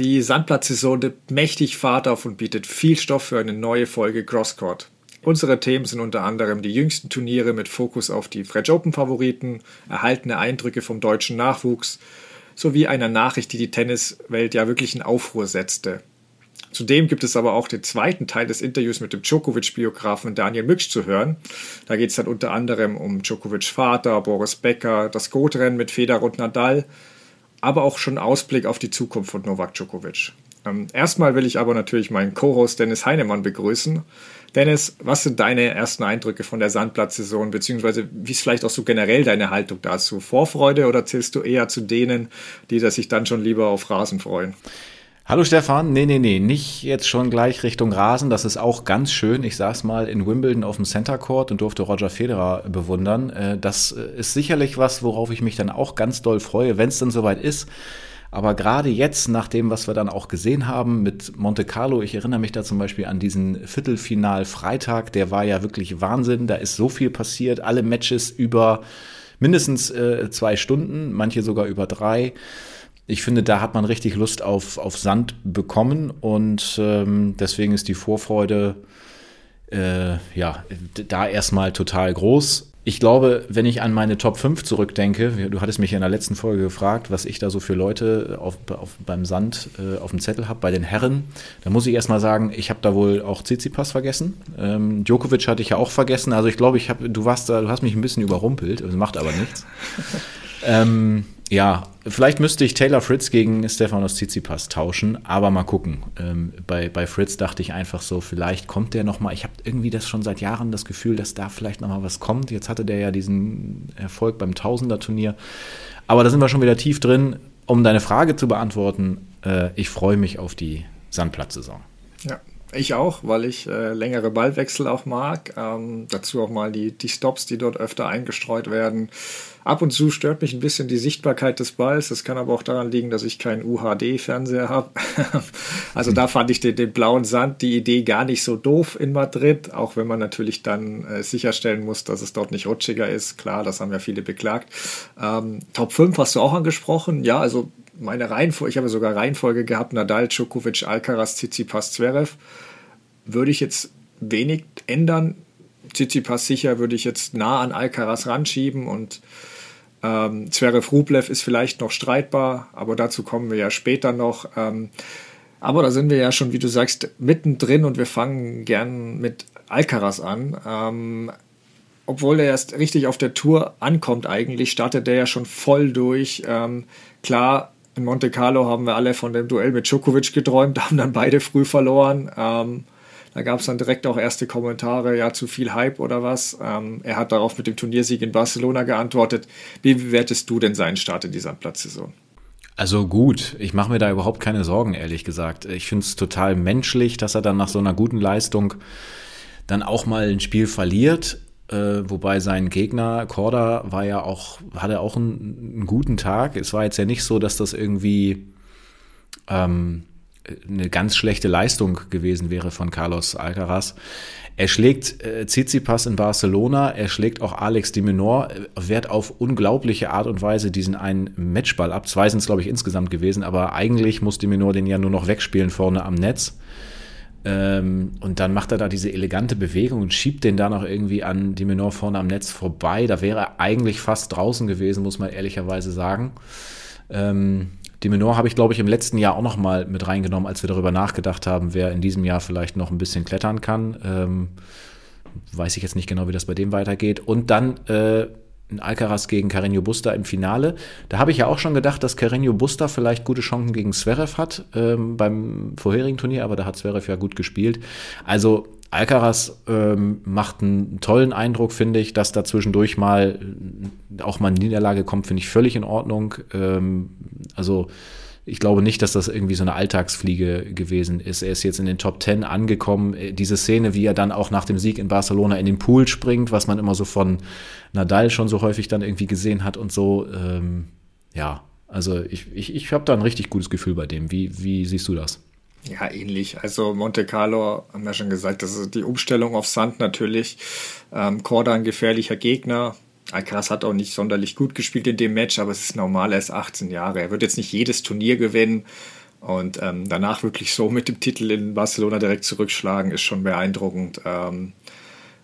Die Sandplatzsaison nimmt mächtig Fahrt auf und bietet viel Stoff für eine neue Folge Crosscourt. Unsere Themen sind unter anderem die jüngsten Turniere mit Fokus auf die French Open Favoriten, erhaltene Eindrücke vom deutschen Nachwuchs sowie einer Nachricht, die die Tenniswelt ja wirklich in Aufruhr setzte. Zudem gibt es aber auch den zweiten Teil des Interviews mit dem Djokovic-Biografen Daniel Mücksch zu hören. Da geht es dann unter anderem um Djokovic Vater, Boris Becker, das Goatrennen mit Federer und Nadal, aber auch schon Ausblick auf die Zukunft von Novak Djokovic. Ähm, erstmal will ich aber natürlich meinen Co-Host Dennis Heinemann begrüßen. Dennis, was sind deine ersten Eindrücke von der Sandplatzsaison, beziehungsweise wie ist vielleicht auch so generell deine Haltung dazu? Vorfreude oder zählst du eher zu denen, die sich dann schon lieber auf Rasen freuen? Hallo Stefan, nee, nee, nee, nicht jetzt schon gleich Richtung Rasen, das ist auch ganz schön. Ich saß mal in Wimbledon auf dem Center Court und durfte Roger Federer bewundern. Äh, das ist sicherlich was, worauf ich mich dann auch ganz doll freue, wenn es dann soweit ist. Aber gerade jetzt, nach dem, was wir dann auch gesehen haben mit Monte Carlo, ich erinnere mich da zum Beispiel an diesen Viertelfinal Freitag, der war ja wirklich Wahnsinn. Da ist so viel passiert, alle Matches über mindestens äh, zwei Stunden, manche sogar über drei ich finde, da hat man richtig Lust auf, auf Sand bekommen und ähm, deswegen ist die Vorfreude äh, ja da erstmal total groß. Ich glaube, wenn ich an meine Top 5 zurückdenke, du hattest mich in der letzten Folge gefragt, was ich da so für Leute auf, auf, beim Sand äh, auf dem Zettel habe, bei den Herren, da muss ich erstmal sagen, ich habe da wohl auch Tsitsipas vergessen. Ähm, Djokovic hatte ich ja auch vergessen. Also ich glaube, ich hab, du warst da, du hast mich ein bisschen überrumpelt, das macht aber nichts. ähm, ja, vielleicht müsste ich Taylor Fritz gegen Stefanos Tsitsipas tauschen, aber mal gucken. Ähm, bei, bei Fritz dachte ich einfach so, vielleicht kommt der nochmal. Ich habe irgendwie das schon seit Jahren das Gefühl, dass da vielleicht nochmal was kommt. Jetzt hatte der ja diesen Erfolg beim Tausender-Turnier. Aber da sind wir schon wieder tief drin. Um deine Frage zu beantworten, äh, ich freue mich auf die Sandplatzsaison. Ja, ich auch, weil ich äh, längere Ballwechsel auch mag. Ähm, dazu auch mal die, die Stops, die dort öfter eingestreut werden. Ab und zu stört mich ein bisschen die Sichtbarkeit des Balls. Das kann aber auch daran liegen, dass ich keinen UHD-Fernseher habe. also da fand ich den, den, blauen Sand, die Idee gar nicht so doof in Madrid, auch wenn man natürlich dann äh, sicherstellen muss, dass es dort nicht rutschiger ist. Klar, das haben ja viele beklagt. Ähm, Top 5 hast du auch angesprochen. Ja, also meine Reihenfolge, ich habe sogar Reihenfolge gehabt, Nadal, Djokovic, Alcaraz, Tsitsipas, Zverev, würde ich jetzt wenig ändern. Tsitsipas sicher würde ich jetzt nah an Alcaraz ranschieben und ähm, Zverev Rublev ist vielleicht noch streitbar, aber dazu kommen wir ja später noch. Ähm, aber da sind wir ja schon, wie du sagst, mittendrin und wir fangen gern mit Alcaraz an. Ähm, obwohl er erst richtig auf der Tour ankommt eigentlich, startet er ja schon voll durch. Ähm, klar, in Monte Carlo haben wir alle von dem Duell mit Djokovic geträumt, haben dann beide früh verloren. Ähm, da gab es dann direkt auch erste Kommentare, ja, zu viel Hype oder was. Ähm, er hat darauf mit dem Turniersieg in Barcelona geantwortet. Wie bewertest du denn seinen Start in dieser Platzsaison? Also gut, ich mache mir da überhaupt keine Sorgen, ehrlich gesagt. Ich finde es total menschlich, dass er dann nach so einer guten Leistung dann auch mal ein Spiel verliert. Äh, wobei sein Gegner Korda war ja auch, hatte auch einen, einen, guten Tag. Es war jetzt ja nicht so, dass das irgendwie ähm, eine ganz schlechte Leistung gewesen wäre von Carlos Alcaraz. Er schlägt äh, Tsitsipas in Barcelona, er schlägt auch Alex de Menor, äh, wehrt auf unglaubliche Art und Weise diesen einen Matchball ab. Zwei sind es, glaube ich, insgesamt gewesen, aber eigentlich muss de Menor den ja nur noch wegspielen vorne am Netz. Ähm, und dann macht er da diese elegante Bewegung und schiebt den da noch irgendwie an die Menor vorne am Netz vorbei. Da wäre er eigentlich fast draußen gewesen, muss man ehrlicherweise sagen. Ähm, die Menor habe ich, glaube ich, im letzten Jahr auch noch mal mit reingenommen, als wir darüber nachgedacht haben, wer in diesem Jahr vielleicht noch ein bisschen klettern kann. Ähm, weiß ich jetzt nicht genau, wie das bei dem weitergeht. Und dann äh, ein Alcaraz gegen Carreño Busta im Finale. Da habe ich ja auch schon gedacht, dass Carreño Busta vielleicht gute Chancen gegen Zverev hat ähm, beim vorherigen Turnier, aber da hat Zverev ja gut gespielt. Also Alcaraz ähm, macht einen tollen Eindruck, finde ich, dass da zwischendurch mal äh, auch mal eine Niederlage kommt, finde ich völlig in Ordnung. Ähm, also ich glaube nicht, dass das irgendwie so eine Alltagsfliege gewesen ist. Er ist jetzt in den Top Ten angekommen. Äh, diese Szene, wie er dann auch nach dem Sieg in Barcelona in den Pool springt, was man immer so von Nadal schon so häufig dann irgendwie gesehen hat und so. Ähm, ja, also ich, ich, ich habe da ein richtig gutes Gefühl bei dem. Wie, wie siehst du das? Ja, ähnlich. Also Monte Carlo, haben wir schon gesagt, das ist die Umstellung auf Sand natürlich. Ähm, Korda ein gefährlicher Gegner. Alcaraz hat auch nicht sonderlich gut gespielt in dem Match, aber es ist normal, er ist 18 Jahre. Er wird jetzt nicht jedes Turnier gewinnen. Und ähm, danach wirklich so mit dem Titel in Barcelona direkt zurückschlagen, ist schon beeindruckend. Ähm,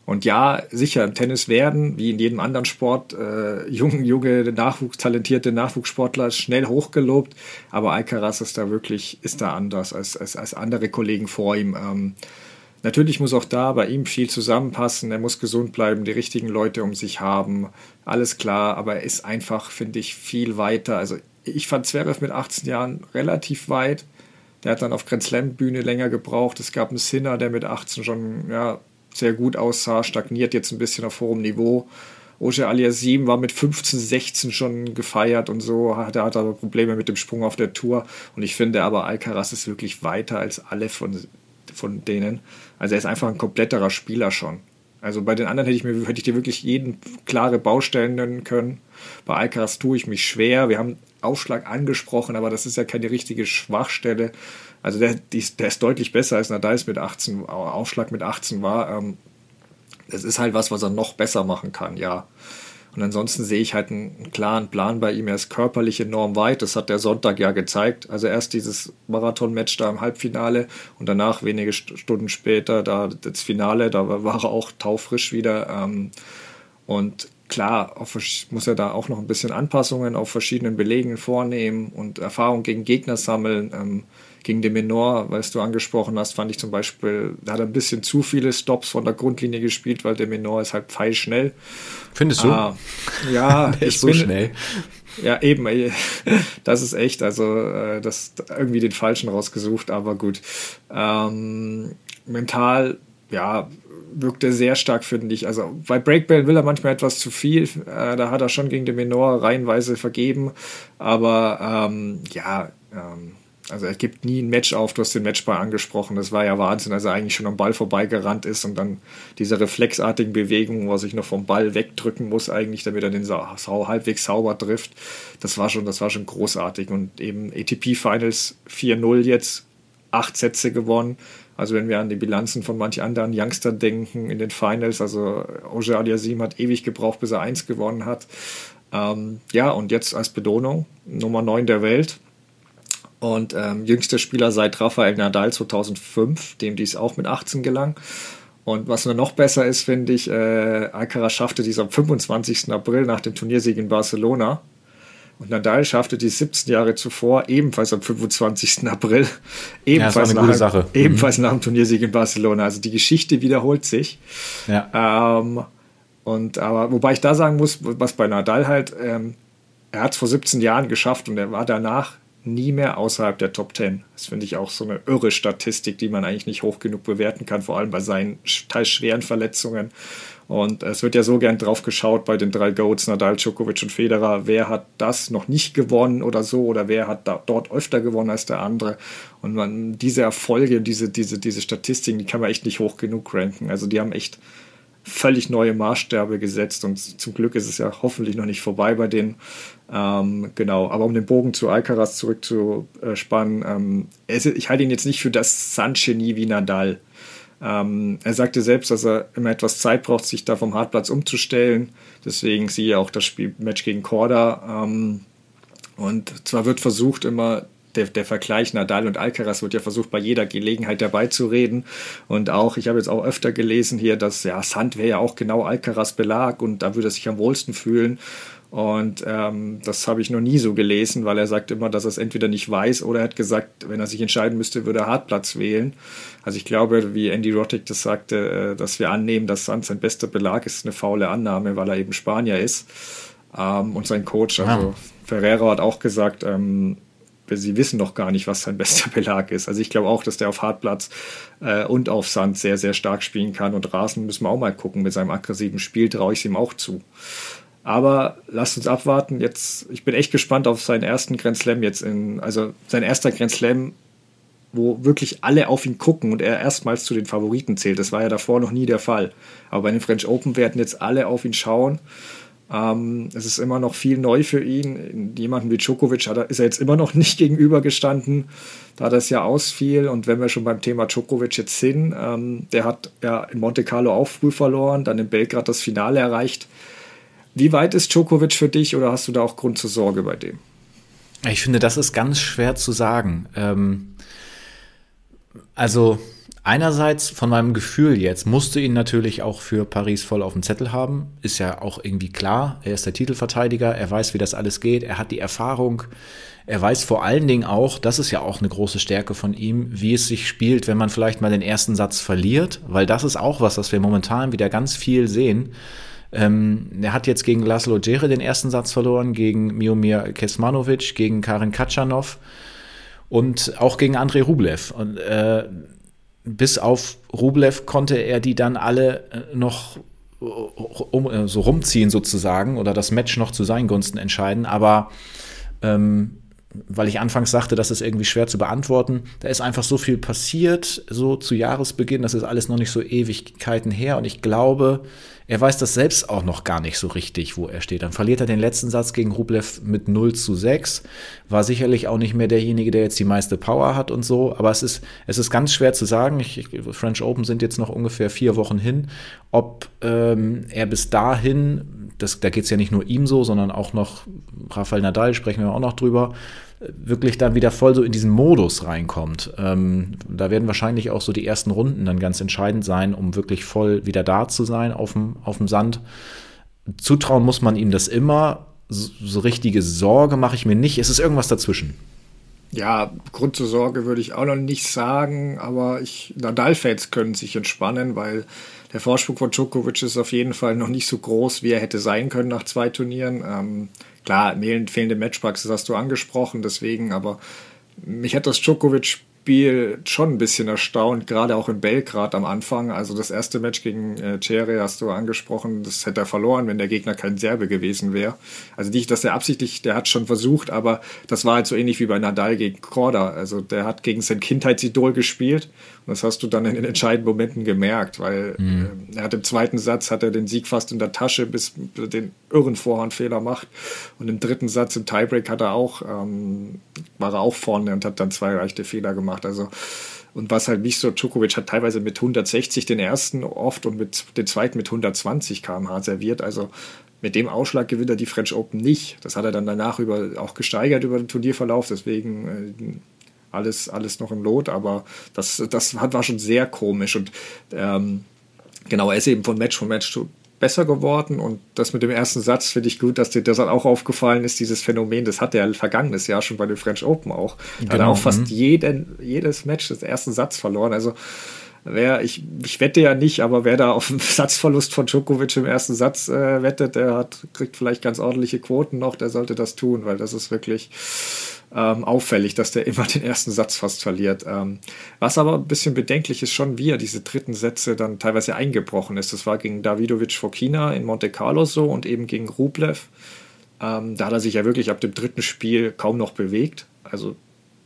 und ja, sicher, im Tennis werden, wie in jedem anderen Sport, äh, junge, junge, Nachwuchs, talentierte Nachwuchssportler schnell hochgelobt. Aber Alcaraz ist da wirklich, ist da anders als, als, als andere Kollegen vor ihm. Ähm, natürlich muss auch da bei ihm viel zusammenpassen. Er muss gesund bleiben, die richtigen Leute um sich haben. Alles klar, aber er ist einfach, finde ich, viel weiter. Also ich fand Zverev mit 18 Jahren relativ weit. Der hat dann auf Grand Slam Bühne länger gebraucht. Es gab einen Sinner, der mit 18 schon ja, sehr gut aussah, stagniert jetzt ein bisschen auf hohem Niveau. Oje Aliasim war mit 15, 16 schon gefeiert und so, hat, er hat aber Probleme mit dem Sprung auf der Tour. Und ich finde aber, Alcaraz ist wirklich weiter als alle von, von denen. Also er ist einfach ein kompletterer Spieler schon. Also bei den anderen hätte ich, mir, hätte ich dir wirklich jeden klare Baustellen nennen können. Bei Alcaraz tue ich mich schwer. Wir haben Aufschlag angesprochen, aber das ist ja keine richtige Schwachstelle. Also der, der ist deutlich besser als Nadal mit 18, Aufschlag mit 18 war. Ähm, das ist halt was, was er noch besser machen kann, ja. Und ansonsten sehe ich halt einen, klaren Plan bei ihm. Er ist körperlich enorm weit. Das hat der Sonntag ja gezeigt. Also erst dieses Marathon-Match da im Halbfinale und danach wenige Stunden später da das Finale. Da war er auch taufrisch wieder. Ähm, und klar, muss er da auch noch ein bisschen Anpassungen auf verschiedenen Belegen vornehmen und Erfahrung gegen Gegner sammeln. Gegen den Menor, was du angesprochen hast, fand ich zum Beispiel, da hat er ein bisschen zu viele Stops von der Grundlinie gespielt, weil der Menor ist halt pfeilschnell. Findest du? Ah, ja, der ist so bin, schnell. Ja, eben. Das ist echt, also äh, das irgendwie den Falschen rausgesucht, aber gut. Ähm, mental, ja, wirkt er sehr stark, finde ich. Also bei Breakball will er manchmal etwas zu viel. Äh, da hat er schon gegen den Menor reihenweise vergeben. Aber ähm, ja, ähm, also er gibt nie ein Match auf, du hast den Matchball angesprochen, das war ja Wahnsinn, als er eigentlich schon am Ball vorbeigerannt ist und dann diese reflexartigen Bewegungen, wo er sich noch vom Ball wegdrücken muss, eigentlich, damit er den sau halbwegs sauber trifft, das war schon, das war schon großartig. Und eben ATP Finals 4-0 jetzt, acht Sätze gewonnen. Also wenn wir an die Bilanzen von manch anderen Youngster denken in den Finals, also Oje Aliasim hat ewig gebraucht, bis er eins gewonnen hat. Ähm, ja, und jetzt als Belohnung Nummer 9 der Welt und ähm, jüngster Spieler seit Rafael Nadal 2005, dem dies auch mit 18 gelang. Und was nur noch besser ist, finde ich, äh, Alcaraz schaffte dies am 25. April nach dem Turniersieg in Barcelona. Und Nadal schaffte dies 17 Jahre zuvor, ebenfalls am 25. April, ebenfalls, ja, nach, mhm. ebenfalls nach dem Turniersieg in Barcelona. Also die Geschichte wiederholt sich. Ja. Ähm, und aber wobei ich da sagen muss, was bei Nadal halt, ähm, er hat es vor 17 Jahren geschafft und er war danach nie mehr außerhalb der Top 10. Das finde ich auch so eine irre Statistik, die man eigentlich nicht hoch genug bewerten kann, vor allem bei seinen teils schweren Verletzungen. Und es wird ja so gern drauf geschaut bei den drei Goats, Nadal, Djokovic und Federer, wer hat das noch nicht gewonnen oder so, oder wer hat da, dort öfter gewonnen als der andere. Und man, diese Erfolge, diese, diese, diese Statistiken, die kann man echt nicht hoch genug ranken. Also die haben echt völlig neue Maßstäbe gesetzt und zum Glück ist es ja hoffentlich noch nicht vorbei bei denen. Ähm, genau, aber um den Bogen zu Alcaraz zurückzuspannen, ähm, ich halte ihn jetzt nicht für das Sandgenie wie Nadal. Ähm, er sagte selbst, dass er immer etwas Zeit braucht, sich da vom Hartplatz umzustellen. Deswegen siehe auch das Spiel Match gegen Korda. Ähm, und zwar wird versucht, immer der, der Vergleich Nadal und Alcaraz wird ja versucht, bei jeder Gelegenheit dabei zu reden. Und auch, ich habe jetzt auch öfter gelesen hier, dass ja, Sand wäre ja auch genau Alcaraz Belag und da würde er sich am wohlsten fühlen. Und ähm, das habe ich noch nie so gelesen, weil er sagt immer, dass er es entweder nicht weiß oder er hat gesagt, wenn er sich entscheiden müsste, würde er Hartplatz wählen. Also ich glaube, wie Andy Roddick das sagte, äh, dass wir annehmen, dass Sand sein bester Belag ist, eine faule Annahme, weil er eben Spanier ist. Ähm, und sein Coach, also ja. Ferrero hat auch gesagt, ähm, sie wissen noch gar nicht, was sein bester Belag ist. Also ich glaube auch, dass der auf Hartplatz äh, und auf Sand sehr, sehr stark spielen kann. Und Rasen müssen wir auch mal gucken. Mit seinem aggressiven Spiel traue ich es ihm auch zu. Aber lasst uns abwarten. Jetzt, ich bin echt gespannt auf seinen ersten Grand Slam jetzt in, also sein erster Grand Slam, wo wirklich alle auf ihn gucken und er erstmals zu den Favoriten zählt. Das war ja davor noch nie der Fall. Aber bei den French Open werden jetzt alle auf ihn schauen. Ähm, es ist immer noch viel neu für ihn. Jemanden wie Djokovic er, ist er jetzt immer noch nicht gegenübergestanden, da das ja ausfiel. Und wenn wir schon beim Thema Djokovic jetzt sind, ähm, der hat ja in Monte Carlo auch früh verloren, dann in Belgrad das Finale erreicht. Wie weit ist Djokovic für dich oder hast du da auch Grund zur Sorge bei dem? Ich finde, das ist ganz schwer zu sagen. Ähm, also einerseits von meinem Gefühl jetzt musst du ihn natürlich auch für Paris voll auf dem Zettel haben. Ist ja auch irgendwie klar. Er ist der Titelverteidiger. Er weiß, wie das alles geht. Er hat die Erfahrung. Er weiß vor allen Dingen auch, das ist ja auch eine große Stärke von ihm, wie es sich spielt, wenn man vielleicht mal den ersten Satz verliert, weil das ist auch was, was wir momentan wieder ganz viel sehen. Ähm, er hat jetzt gegen Laszlo Djere den ersten Satz verloren, gegen Miomir Kesmanovic, gegen Karin Katschanov und auch gegen Andrei Rublev. Und äh, bis auf Rublev konnte er die dann alle äh, noch um, äh, so rumziehen sozusagen oder das Match noch zu seinen Gunsten entscheiden. Aber ähm, weil ich anfangs sagte, das ist irgendwie schwer zu beantworten. Da ist einfach so viel passiert, so zu Jahresbeginn, das ist alles noch nicht so Ewigkeiten her. Und ich glaube, er weiß das selbst auch noch gar nicht so richtig, wo er steht. Dann verliert er den letzten Satz gegen Rublev mit 0 zu 6. War sicherlich auch nicht mehr derjenige, der jetzt die meiste Power hat und so. Aber es ist, es ist ganz schwer zu sagen. Ich, French Open sind jetzt noch ungefähr vier Wochen hin. Ob ähm, er bis dahin, das, da geht es ja nicht nur ihm so, sondern auch noch Rafael Nadal, sprechen wir auch noch drüber, wirklich dann wieder voll so in diesen Modus reinkommt. Ähm, da werden wahrscheinlich auch so die ersten Runden dann ganz entscheidend sein, um wirklich voll wieder da zu sein auf dem, Sand. Zutrauen muss man ihm das immer. So, so richtige Sorge mache ich mir nicht. Es ist irgendwas dazwischen. Ja, Grund zur Sorge würde ich auch noch nicht sagen, aber ich, Nadal-Fans können sich entspannen, weil der Vorsprung von Djokovic ist auf jeden Fall noch nicht so groß, wie er hätte sein können nach zwei Turnieren. Ähm, klar, fehlende Matchpraxis hast du angesprochen, deswegen, aber mich hat das Djokovic Spiel schon ein bisschen erstaunt, gerade auch in Belgrad am Anfang. Also das erste Match gegen äh, Cere hast du angesprochen, das hätte er verloren, wenn der Gegner kein Serbe gewesen wäre. Also nicht, dass er absichtlich, der hat schon versucht, aber das war halt so ähnlich wie bei Nadal gegen Korda. Also der hat gegen sein Kindheitsidol gespielt das hast du dann in den entscheidenden Momenten gemerkt, weil mhm. äh, er hat im zweiten Satz hat er den Sieg fast in der Tasche, bis er den irren Vorhandfehler macht. Und im dritten Satz im Tiebreak hat er auch, ähm, war er auch vorne und hat dann zwei leichte Fehler gemacht gemacht. Also und was halt nicht so, Djokovic hat teilweise mit 160 den ersten oft und mit den zweiten mit 120 km/h serviert. Also mit dem Ausschlag gewinnt er die French Open nicht. Das hat er dann danach über, auch gesteigert über den Turnierverlauf, deswegen äh, alles, alles noch im Lot, aber das, das war schon sehr komisch und ähm, genau, er ist eben von Match zu Match besser geworden und das mit dem ersten Satz finde ich gut, dass dir das auch aufgefallen ist, dieses Phänomen, das hat er vergangenes Jahr schon bei den French Open auch. Genau. Hat auch fast mhm. jeden, jedes Match des ersten Satz verloren, also wer, ich, ich wette ja nicht, aber wer da auf einen Satzverlust von Djokovic im ersten Satz äh, wettet, der hat, kriegt vielleicht ganz ordentliche Quoten noch, der sollte das tun, weil das ist wirklich ähm, auffällig, dass der immer den ersten Satz fast verliert. Ähm, was aber ein bisschen bedenklich ist schon, wie er diese dritten Sätze dann teilweise eingebrochen ist. Das war gegen Davidovic Fokina in Monte Carlo so und eben gegen Rublev. Ähm, da hat er sich ja wirklich ab dem dritten Spiel kaum noch bewegt. Also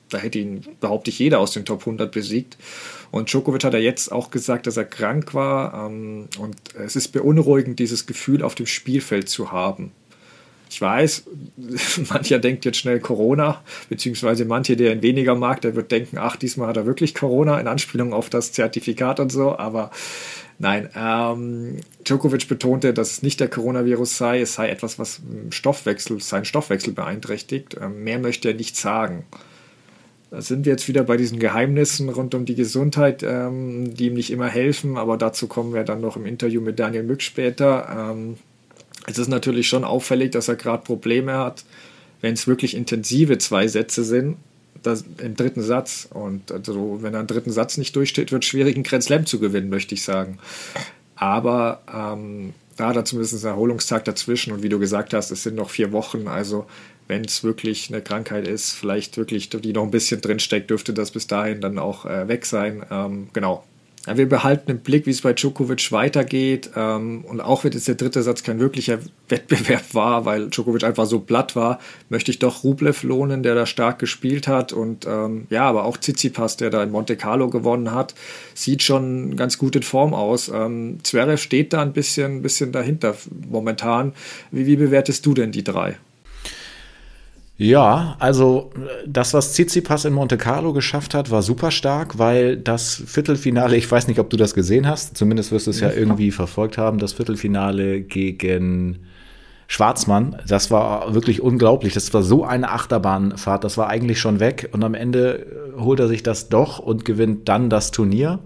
da hätte ihn, behaupte ich, jeder aus den Top 100 besiegt. Und Djokovic hat er jetzt auch gesagt, dass er krank war. Ähm, und es ist beunruhigend, dieses Gefühl auf dem Spielfeld zu haben. Ich weiß, mancher denkt jetzt schnell Corona, beziehungsweise manche, der ihn weniger mag, der wird denken, ach, diesmal hat er wirklich Corona, in Anspielung auf das Zertifikat und so, aber nein, ähm, Djokovic betonte, dass es nicht der Coronavirus sei, es sei etwas, was Stoffwechsel, seinen Stoffwechsel beeinträchtigt. Ähm, mehr möchte er nicht sagen. Sind wir jetzt wieder bei diesen Geheimnissen rund um die Gesundheit, ähm, die ihm nicht immer helfen, aber dazu kommen wir dann noch im Interview mit Daniel Mück später. Ähm, es ist natürlich schon auffällig, dass er gerade Probleme hat, wenn es wirklich intensive zwei Sätze sind, das, im dritten Satz. Und also, wenn er einen dritten Satz nicht durchsteht, wird es schwierig, einen Grand Slam zu gewinnen, möchte ich sagen. Aber ähm, da hat er zumindest einen Erholungstag dazwischen. Und wie du gesagt hast, es sind noch vier Wochen. Also, wenn es wirklich eine Krankheit ist, vielleicht wirklich, die noch ein bisschen drinsteckt, dürfte das bis dahin dann auch äh, weg sein. Ähm, genau, wir behalten im Blick, wie es bei Djokovic weitergeht. Ähm, und auch wenn jetzt der dritte Satz kein wirklicher Wettbewerb war, weil Djokovic einfach so platt war, möchte ich doch Rublev lohnen, der da stark gespielt hat. Und ähm, ja, aber auch Tsitsipas, der da in Monte Carlo gewonnen hat, sieht schon ganz gut in Form aus. Ähm, Zverev steht da ein bisschen, bisschen dahinter momentan. Wie, wie bewertest du denn die drei? Ja, also das, was Tsitsipas in Monte Carlo geschafft hat, war super stark, weil das Viertelfinale, ich weiß nicht, ob du das gesehen hast, zumindest wirst du es ja irgendwie verfolgt haben, das Viertelfinale gegen Schwarzmann, das war wirklich unglaublich. Das war so eine Achterbahnfahrt, das war eigentlich schon weg. Und am Ende äh, holt er sich das doch und gewinnt dann das Turnier.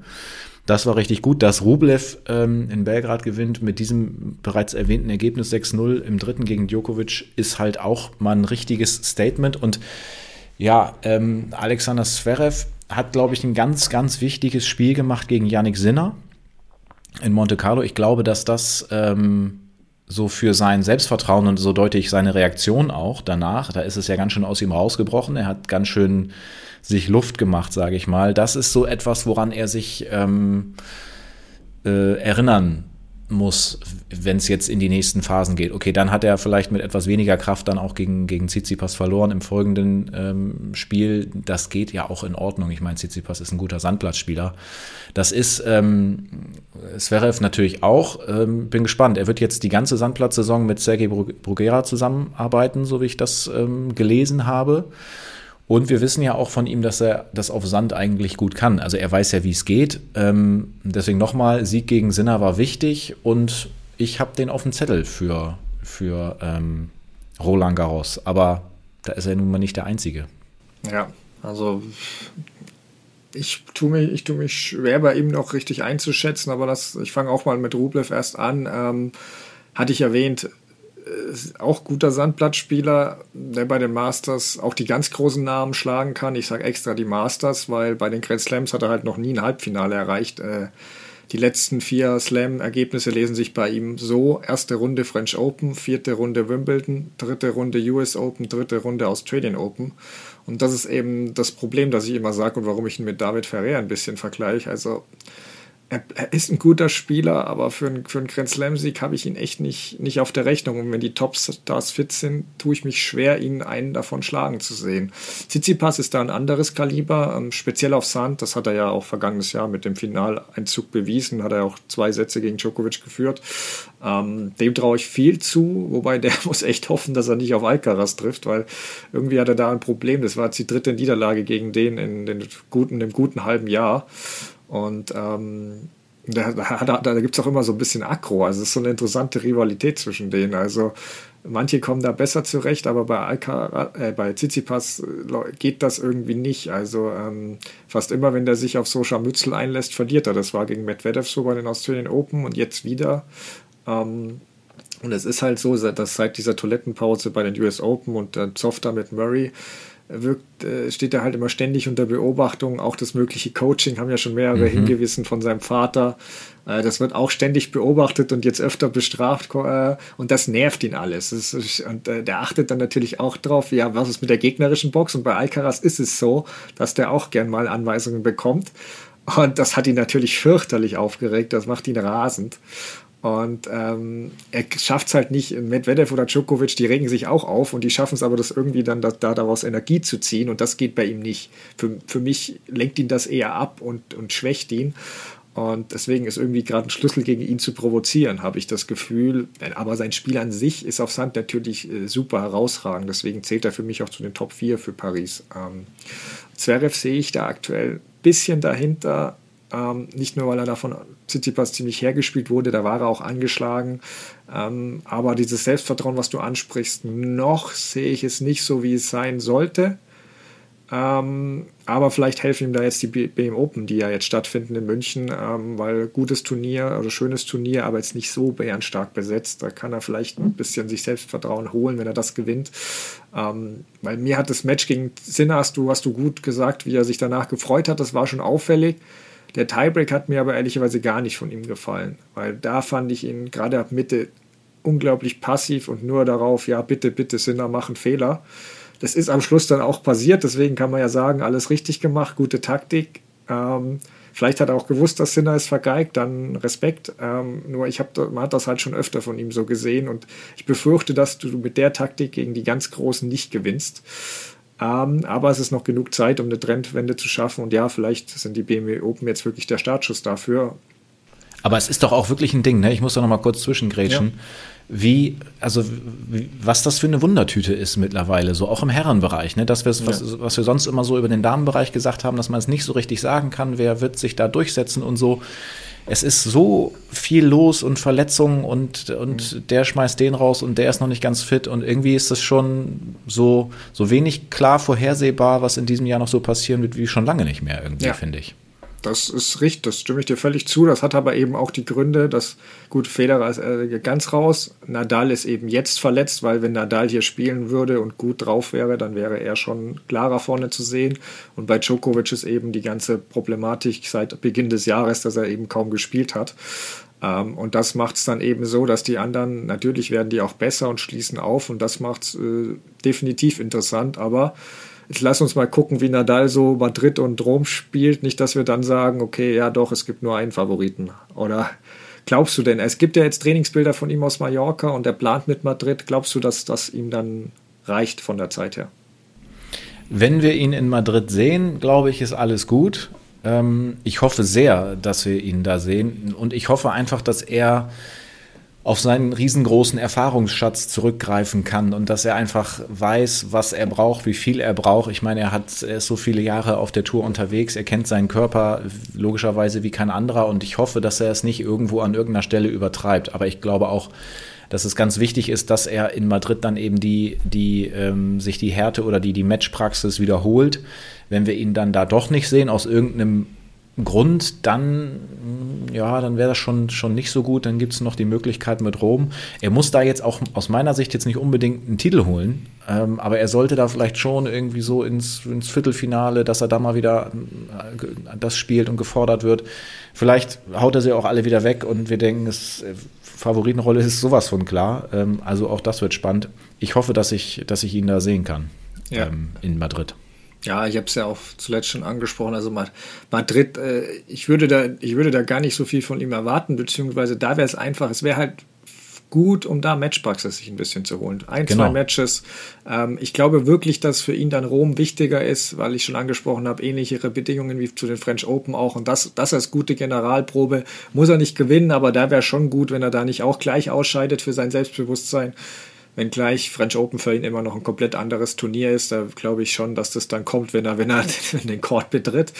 Das war richtig gut. Dass Rublev ähm, in Belgrad gewinnt mit diesem bereits erwähnten Ergebnis 6-0 im dritten gegen Djokovic ist halt auch mal ein richtiges Statement. Und ja, ähm, Alexander Zverev hat, glaube ich, ein ganz, ganz wichtiges Spiel gemacht gegen Yannick Sinner in Monte Carlo. Ich glaube, dass das ähm, so für sein Selbstvertrauen und so deute ich seine Reaktion auch danach, da ist es ja ganz schön aus ihm rausgebrochen. Er hat ganz schön sich Luft gemacht, sage ich mal. Das ist so etwas, woran er sich ähm, äh, erinnern muss, wenn es jetzt in die nächsten Phasen geht. Okay, dann hat er vielleicht mit etwas weniger Kraft dann auch gegen, gegen Tsitsipas verloren im folgenden ähm, Spiel. Das geht ja auch in Ordnung. Ich meine, Tsitsipas ist ein guter Sandplatzspieler. Das ist ähm, Zverev natürlich auch. Ähm, bin gespannt. Er wird jetzt die ganze Sandplatzsaison mit Sergei Bruguera zusammenarbeiten, so wie ich das ähm, gelesen habe. Und wir wissen ja auch von ihm, dass er das auf Sand eigentlich gut kann. Also er weiß ja, wie es geht. Ähm, deswegen nochmal, Sieg gegen Sinner war wichtig und ich habe den auf dem Zettel für, für ähm, Roland Garros. Aber da ist er nun mal nicht der Einzige. Ja, also ich tue mich, ich mich schwer bei ihm noch richtig einzuschätzen, aber das, ich fange auch mal mit Rublev erst an. Ähm, hatte ich erwähnt, auch guter Sandplatzspieler, der bei den Masters auch die ganz großen Namen schlagen kann. Ich sage extra die Masters, weil bei den Grand Slams hat er halt noch nie ein Halbfinale erreicht. Äh, die letzten vier Slam-Ergebnisse lesen sich bei ihm so: erste Runde French Open, vierte Runde Wimbledon, dritte Runde US Open, dritte Runde Australian Open. Und das ist eben das Problem, das ich immer sage und warum ich ihn mit David Ferrer ein bisschen vergleiche. Also er, er, ist ein guter Spieler, aber für, einen, für einen Grand Slam-Sieg habe ich ihn echt nicht, nicht auf der Rechnung. Und wenn die Top-Stars fit sind, tue ich mich schwer, ihn einen davon schlagen zu sehen. Tsitsipas ist da ein anderes Kaliber, ähm, speziell auf Sand. Das hat er ja auch vergangenes Jahr mit dem Finaleinzug bewiesen. Hat er auch zwei Sätze gegen Djokovic geführt. Ähm, dem traue ich viel zu, wobei der muss echt hoffen, dass er nicht auf Alcaraz trifft, weil irgendwie hat er da ein Problem. Das war jetzt die dritte Niederlage gegen den in den guten, im guten halben Jahr. Und ähm, da, da, da gibt es auch immer so ein bisschen Aggro. Also es ist so eine interessante Rivalität zwischen denen. Also manche kommen da besser zurecht, aber bei Alca, äh, äh, geht das irgendwie nicht. Also ähm, fast immer, wenn der sich auf so Scharmützel einlässt, verliert er. Das war gegen Medvedev so bei den Australian Open und jetzt wieder. Ähm, und es ist halt so, dass seit dieser Toilettenpause bei den US Open und dann Softer mit Murray wirkt, äh, steht er halt immer ständig unter Beobachtung. Auch das mögliche Coaching haben ja schon mehrere mhm. hingewiesen von seinem Vater. Äh, das wird auch ständig beobachtet und jetzt öfter bestraft äh, und das nervt ihn alles. Ist, und der achtet dann natürlich auch drauf, ja, was ist mit der gegnerischen Box? Und bei Alcaraz ist es so, dass der auch gern mal Anweisungen bekommt. Und das hat ihn natürlich fürchterlich aufgeregt, das macht ihn rasend. Und ähm, er schafft es halt nicht, Medvedev oder Djokovic, die regen sich auch auf und die schaffen es aber, das irgendwie dann da, da, daraus Energie zu ziehen und das geht bei ihm nicht. Für, für mich lenkt ihn das eher ab und, und schwächt ihn. Und deswegen ist irgendwie gerade ein Schlüssel gegen ihn zu provozieren, habe ich das Gefühl. Aber sein Spiel an sich ist auf Sand natürlich äh, super herausragend. Deswegen zählt er für mich auch zu den Top 4 für Paris. Ähm, Zverev sehe ich da aktuell ein bisschen dahinter. Ähm, nicht nur, weil er davon Tsitsipas ziemlich hergespielt wurde, da war er auch angeschlagen. Ähm, aber dieses Selbstvertrauen, was du ansprichst, noch sehe ich es nicht so, wie es sein sollte. Ähm, aber vielleicht helfen ihm da jetzt die BM Open, die ja jetzt stattfinden in München, ähm, weil gutes Turnier oder schönes Turnier, aber jetzt nicht so bärenstark besetzt. Da kann er vielleicht ein bisschen sich Selbstvertrauen holen, wenn er das gewinnt. Ähm, weil mir hat das Match gegen Sinner, hast du, hast du gut gesagt, wie er sich danach gefreut hat. Das war schon auffällig. Der Tiebreak hat mir aber ehrlicherweise gar nicht von ihm gefallen, weil da fand ich ihn gerade ab Mitte unglaublich passiv und nur darauf, ja, bitte, bitte, Sinner, machen Fehler. Das ist am Schluss dann auch passiert, deswegen kann man ja sagen, alles richtig gemacht, gute Taktik. Ähm, vielleicht hat er auch gewusst, dass Sinner ist vergeigt, dann Respekt. Ähm, nur ich habe, man hat das halt schon öfter von ihm so gesehen und ich befürchte, dass du mit der Taktik gegen die ganz Großen nicht gewinnst. Ähm, aber es ist noch genug Zeit, um eine Trendwende zu schaffen. Und ja, vielleicht sind die BMW Open jetzt wirklich der Startschuss dafür. Aber es ist doch auch wirklich ein Ding, ne? Ich muss da noch mal kurz zwischengrätschen. Ja. Wie, also, wie, was das für eine Wundertüte ist mittlerweile, so auch im Herrenbereich, ne? Das, was, ja. was wir sonst immer so über den Damenbereich gesagt haben, dass man es nicht so richtig sagen kann, wer wird sich da durchsetzen und so es ist so viel los und Verletzungen und, und mhm. der schmeißt den raus und der ist noch nicht ganz fit und irgendwie ist das schon so, so wenig klar vorhersehbar, was in diesem Jahr noch so passieren wird, wie schon lange nicht mehr irgendwie, ja. finde ich. Das ist richtig, das stimme ich dir völlig zu. Das hat aber eben auch die Gründe, dass gut, Federer ist äh, ganz raus. Nadal ist eben jetzt verletzt, weil wenn Nadal hier spielen würde und gut drauf wäre, dann wäre er schon klarer vorne zu sehen. Und bei Djokovic ist eben die ganze Problematik seit Beginn des Jahres, dass er eben kaum gespielt hat. Ähm, und das macht es dann eben so, dass die anderen, natürlich werden die auch besser und schließen auf und das macht es äh, definitiv interessant, aber Jetzt lass uns mal gucken, wie Nadal so Madrid und Rom spielt. Nicht, dass wir dann sagen, okay, ja doch, es gibt nur einen Favoriten. Oder glaubst du denn, es gibt ja jetzt Trainingsbilder von ihm aus Mallorca und er plant mit Madrid. Glaubst du, dass das ihm dann reicht von der Zeit her? Wenn wir ihn in Madrid sehen, glaube ich, ist alles gut. Ähm, ich hoffe sehr, dass wir ihn da sehen. Und ich hoffe einfach, dass er auf seinen riesengroßen Erfahrungsschatz zurückgreifen kann und dass er einfach weiß, was er braucht, wie viel er braucht. Ich meine, er hat er ist so viele Jahre auf der Tour unterwegs, er kennt seinen Körper logischerweise wie kein anderer und ich hoffe, dass er es nicht irgendwo an irgendeiner Stelle übertreibt. Aber ich glaube auch, dass es ganz wichtig ist, dass er in Madrid dann eben die, die ähm, sich die Härte oder die, die Matchpraxis wiederholt. Wenn wir ihn dann da doch nicht sehen, aus irgendeinem Grund, dann, ja, dann wäre das schon, schon nicht so gut. Dann gibt es noch die Möglichkeit mit Rom. Er muss da jetzt auch aus meiner Sicht jetzt nicht unbedingt einen Titel holen, ähm, aber er sollte da vielleicht schon irgendwie so ins, ins Viertelfinale, dass er da mal wieder äh, das spielt und gefordert wird. Vielleicht haut er sie auch alle wieder weg und wir denken, es, äh, Favoritenrolle ist sowas von klar. Ähm, also auch das wird spannend. Ich hoffe, dass ich, dass ich ihn da sehen kann ja. ähm, in Madrid. Ja, ich habe es ja auch zuletzt schon angesprochen. Also Madrid, äh, ich, würde da, ich würde da gar nicht so viel von ihm erwarten, beziehungsweise da wäre es einfach, es wäre halt gut, um da Matchpraxis sich ein bisschen zu holen. Ein, genau. zwei Matches. Ähm, ich glaube wirklich, dass für ihn dann Rom wichtiger ist, weil ich schon angesprochen habe, ähnlichere Bedingungen wie zu den French Open auch. Und das, das als gute Generalprobe muss er nicht gewinnen, aber da wäre schon gut, wenn er da nicht auch gleich ausscheidet für sein Selbstbewusstsein wenngleich French Open für ihn immer noch ein komplett anderes Turnier ist, da glaube ich schon, dass das dann kommt, wenn er, wenn er den Court betritt.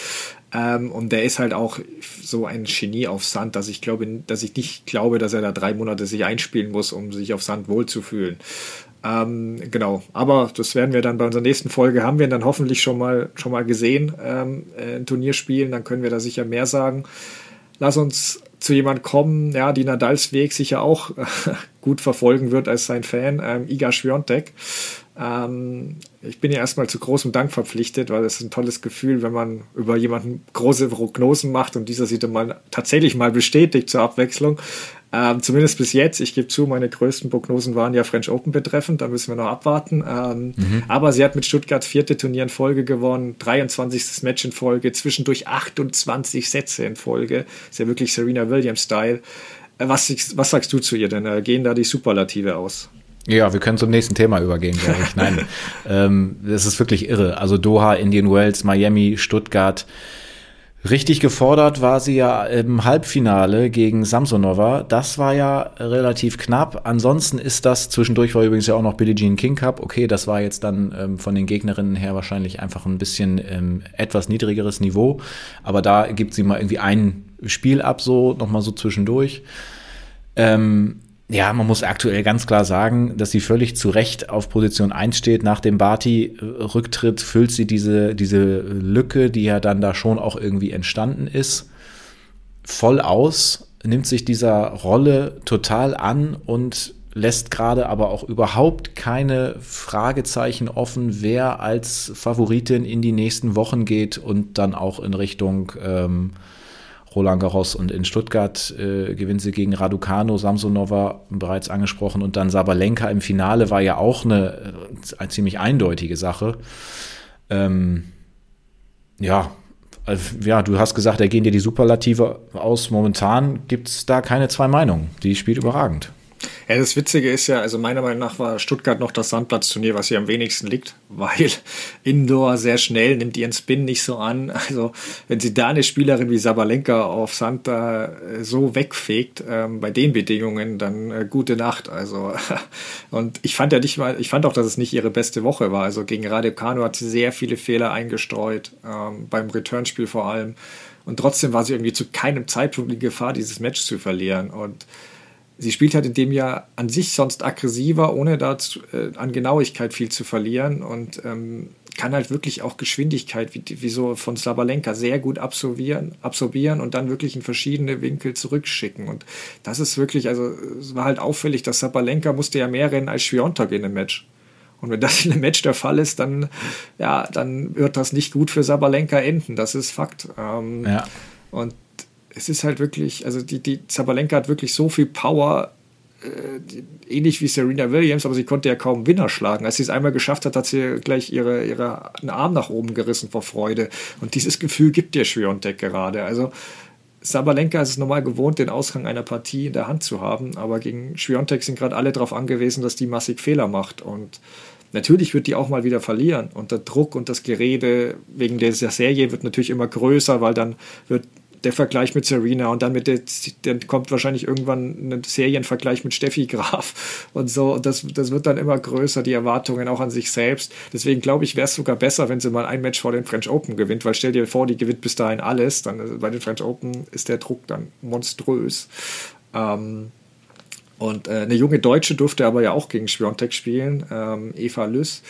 Ähm, und der ist halt auch so ein Genie auf Sand, dass ich glaube, dass ich nicht glaube, dass er da drei Monate sich einspielen muss, um sich auf Sand wohlzufühlen. Ähm, genau, aber das werden wir dann bei unserer nächsten Folge haben wir dann hoffentlich schon mal schon mal gesehen, ähm, ein Turnier spielen, dann können wir da sicher mehr sagen. Lass uns zu jemand kommen, ja, die Nadals Weg sicher auch gut verfolgen wird als sein Fan, ähm, Iga Świątek. Ähm, ich bin ja erstmal zu großem Dank verpflichtet, weil es ein tolles Gefühl, wenn man über jemanden große Prognosen macht und dieser sich dann mal tatsächlich mal bestätigt zur Abwechslung. Ähm, zumindest bis jetzt. Ich gebe zu, meine größten Prognosen waren ja French Open betreffend. Da müssen wir noch abwarten. Ähm, mhm. Aber sie hat mit Stuttgart vierte Turnier in Folge gewonnen, 23. Match in Folge, zwischendurch 28 Sätze in Folge. Ist ja wirklich Serena Williams-Style. Äh, was, was sagst du zu ihr denn? Äh, gehen da die Superlative aus? Ja, wir können zum nächsten Thema übergehen, glaube ich. Nein, ähm, das ist wirklich irre. Also Doha, Indian Wells, Miami, Stuttgart. Richtig gefordert war sie ja im Halbfinale gegen Samsonova. Das war ja relativ knapp. Ansonsten ist das, zwischendurch war übrigens ja auch noch Billie Jean King Cup. Okay, das war jetzt dann ähm, von den Gegnerinnen her wahrscheinlich einfach ein bisschen ähm, etwas niedrigeres Niveau. Aber da gibt sie mal irgendwie ein Spiel ab, so nochmal so zwischendurch. Ähm, ja, man muss aktuell ganz klar sagen, dass sie völlig zu Recht auf Position 1 steht. Nach dem Barty-Rücktritt füllt sie diese, diese Lücke, die ja dann da schon auch irgendwie entstanden ist, voll aus, nimmt sich dieser Rolle total an und lässt gerade aber auch überhaupt keine Fragezeichen offen, wer als Favoritin in die nächsten Wochen geht und dann auch in Richtung ähm, Roland Garros und in Stuttgart äh, gewinnt sie gegen Raducano, Samsonova bereits angesprochen und dann Sabalenka im Finale war ja auch eine, äh, eine ziemlich eindeutige Sache. Ähm, ja, also, ja, du hast gesagt, da gehen dir die Superlative aus. Momentan gibt es da keine zwei Meinungen. Die spielt überragend. Ja, das Witzige ist ja, also meiner Meinung nach war Stuttgart noch das Sandplatzturnier, was hier am wenigsten liegt, weil Indoor sehr schnell nimmt ihren Spin nicht so an. Also wenn sie da eine Spielerin wie Sabalenka auf Sand da äh, so wegfegt, ähm, bei den Bedingungen, dann äh, gute Nacht. Also und ich fand ja nicht mal, ich fand auch, dass es nicht ihre beste Woche war. Also gegen Radev Kano hat sie sehr viele Fehler eingestreut, ähm, beim Returnspiel vor allem. Und trotzdem war sie irgendwie zu keinem Zeitpunkt in Gefahr, dieses Match zu verlieren. Und sie spielt halt in dem Jahr an sich sonst aggressiver, ohne da äh, an Genauigkeit viel zu verlieren und ähm, kann halt wirklich auch Geschwindigkeit, wie, wie so von Sabalenka, sehr gut absorbieren, absorbieren und dann wirklich in verschiedene Winkel zurückschicken. Und das ist wirklich, also es war halt auffällig, dass Sabalenka musste ja mehr rennen als Schwiontek in einem Match. Und wenn das in einem Match der Fall ist, dann, ja, dann wird das nicht gut für Sabalenka enden. Das ist Fakt. Ähm, ja. Und es ist halt wirklich, also die, die Zabalenka hat wirklich so viel Power, äh, ähnlich wie Serena Williams, aber sie konnte ja kaum Winner schlagen. Als sie es einmal geschafft hat, hat sie gleich ihre, ihre einen Arm nach oben gerissen vor Freude. Und dieses Gefühl gibt dir Schwiontek gerade. Also Sabalenka ist es normal gewohnt, den Ausgang einer Partie in der Hand zu haben, aber gegen Schwiontek sind gerade alle darauf angewiesen, dass die massig Fehler macht. Und natürlich wird die auch mal wieder verlieren. Und der Druck und das Gerede wegen dieser Serie wird natürlich immer größer, weil dann wird der Vergleich mit Serena und dann mit der, dann kommt wahrscheinlich irgendwann ein Serienvergleich mit Steffi Graf und so. Und das, das wird dann immer größer, die Erwartungen auch an sich selbst. Deswegen glaube ich, wäre es sogar besser, wenn sie mal ein Match vor den French Open gewinnt, weil stell dir vor, die gewinnt bis dahin alles. Dann äh, bei den French Open ist der Druck dann monströs. Ähm, und äh, eine junge Deutsche durfte aber ja auch gegen Schwiontek spielen, ähm, Eva Lüss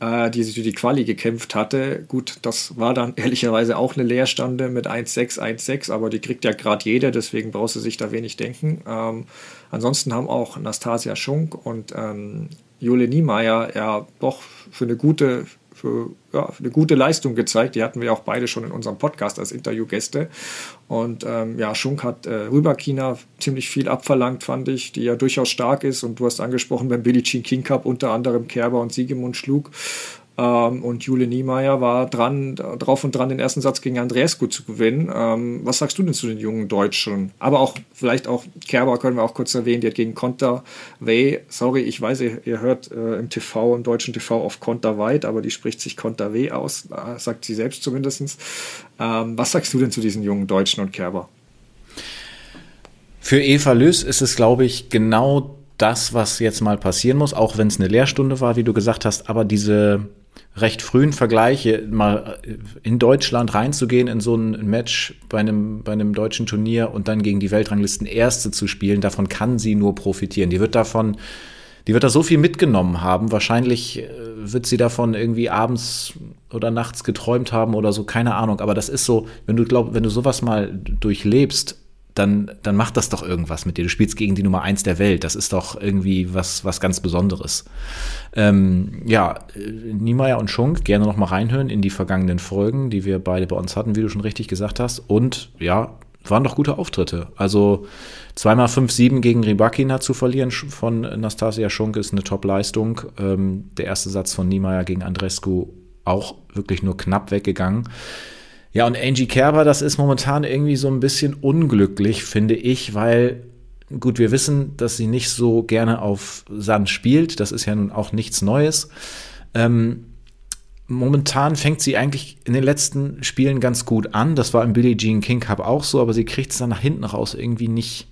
äh, die sich durch die Quali gekämpft hatte. Gut, das war dann ehrlicherweise auch eine Leerstande mit 1-6, 1-6, aber die kriegt ja gerade jeder, deswegen braucht sie sich da wenig denken. Ähm, ansonsten haben auch Nastasia Schunk und ähm, Jule Niemeyer ja doch für eine gute für ja, eine gute Leistung gezeigt. Die hatten wir auch beide schon in unserem Podcast als Interviewgäste. Und ähm, ja, Schunk hat äh, Rüberkina ziemlich viel abverlangt, fand ich, die ja durchaus stark ist. Und du hast angesprochen beim Billie Jean King Cup unter anderem Kerber und Siegemund schlug. Ähm, und Jule Niemeyer war dran, drauf und dran, den ersten Satz gegen Andreescu zu gewinnen. Ähm, was sagst du denn zu den jungen Deutschen? Aber auch, vielleicht auch Kerber können wir auch kurz erwähnen, die hat gegen Konter Wei, sorry, ich weiß, ihr, ihr hört äh, im TV, im deutschen TV auf Konter Weit, aber die spricht sich Konter Wei aus, äh, sagt sie selbst zumindest. Ähm, was sagst du denn zu diesen jungen Deutschen und Kerber? Für Eva Lös ist es, glaube ich, genau das, was jetzt mal passieren muss, auch wenn es eine Lehrstunde war, wie du gesagt hast, aber diese recht frühen Vergleiche, mal in Deutschland reinzugehen in so ein Match bei einem, bei einem deutschen Turnier und dann gegen die Weltranglisten Erste zu spielen, davon kann sie nur profitieren. Die wird davon, die wird da so viel mitgenommen haben. Wahrscheinlich äh, wird sie davon irgendwie abends oder nachts geträumt haben oder so, keine Ahnung. Aber das ist so, wenn du glaub, wenn du sowas mal durchlebst, dann, dann macht das doch irgendwas mit dir. Du spielst gegen die Nummer eins der Welt. Das ist doch irgendwie was, was ganz Besonderes. Ähm, ja, Niemeyer und Schunk, gerne noch mal reinhören in die vergangenen Folgen, die wir beide bei uns hatten, wie du schon richtig gesagt hast. Und ja, waren doch gute Auftritte. Also zweimal 5-7 gegen Rybakina zu verlieren von Nastasia Schunk ist eine Top-Leistung. Ähm, der erste Satz von Niemeyer gegen Andrescu auch wirklich nur knapp weggegangen. Ja, und Angie Kerber, das ist momentan irgendwie so ein bisschen unglücklich, finde ich, weil gut, wir wissen, dass sie nicht so gerne auf Sand spielt. Das ist ja nun auch nichts Neues. Ähm, momentan fängt sie eigentlich in den letzten Spielen ganz gut an. Das war im Billie Jean King Cup auch so, aber sie kriegt es dann nach hinten raus irgendwie nicht,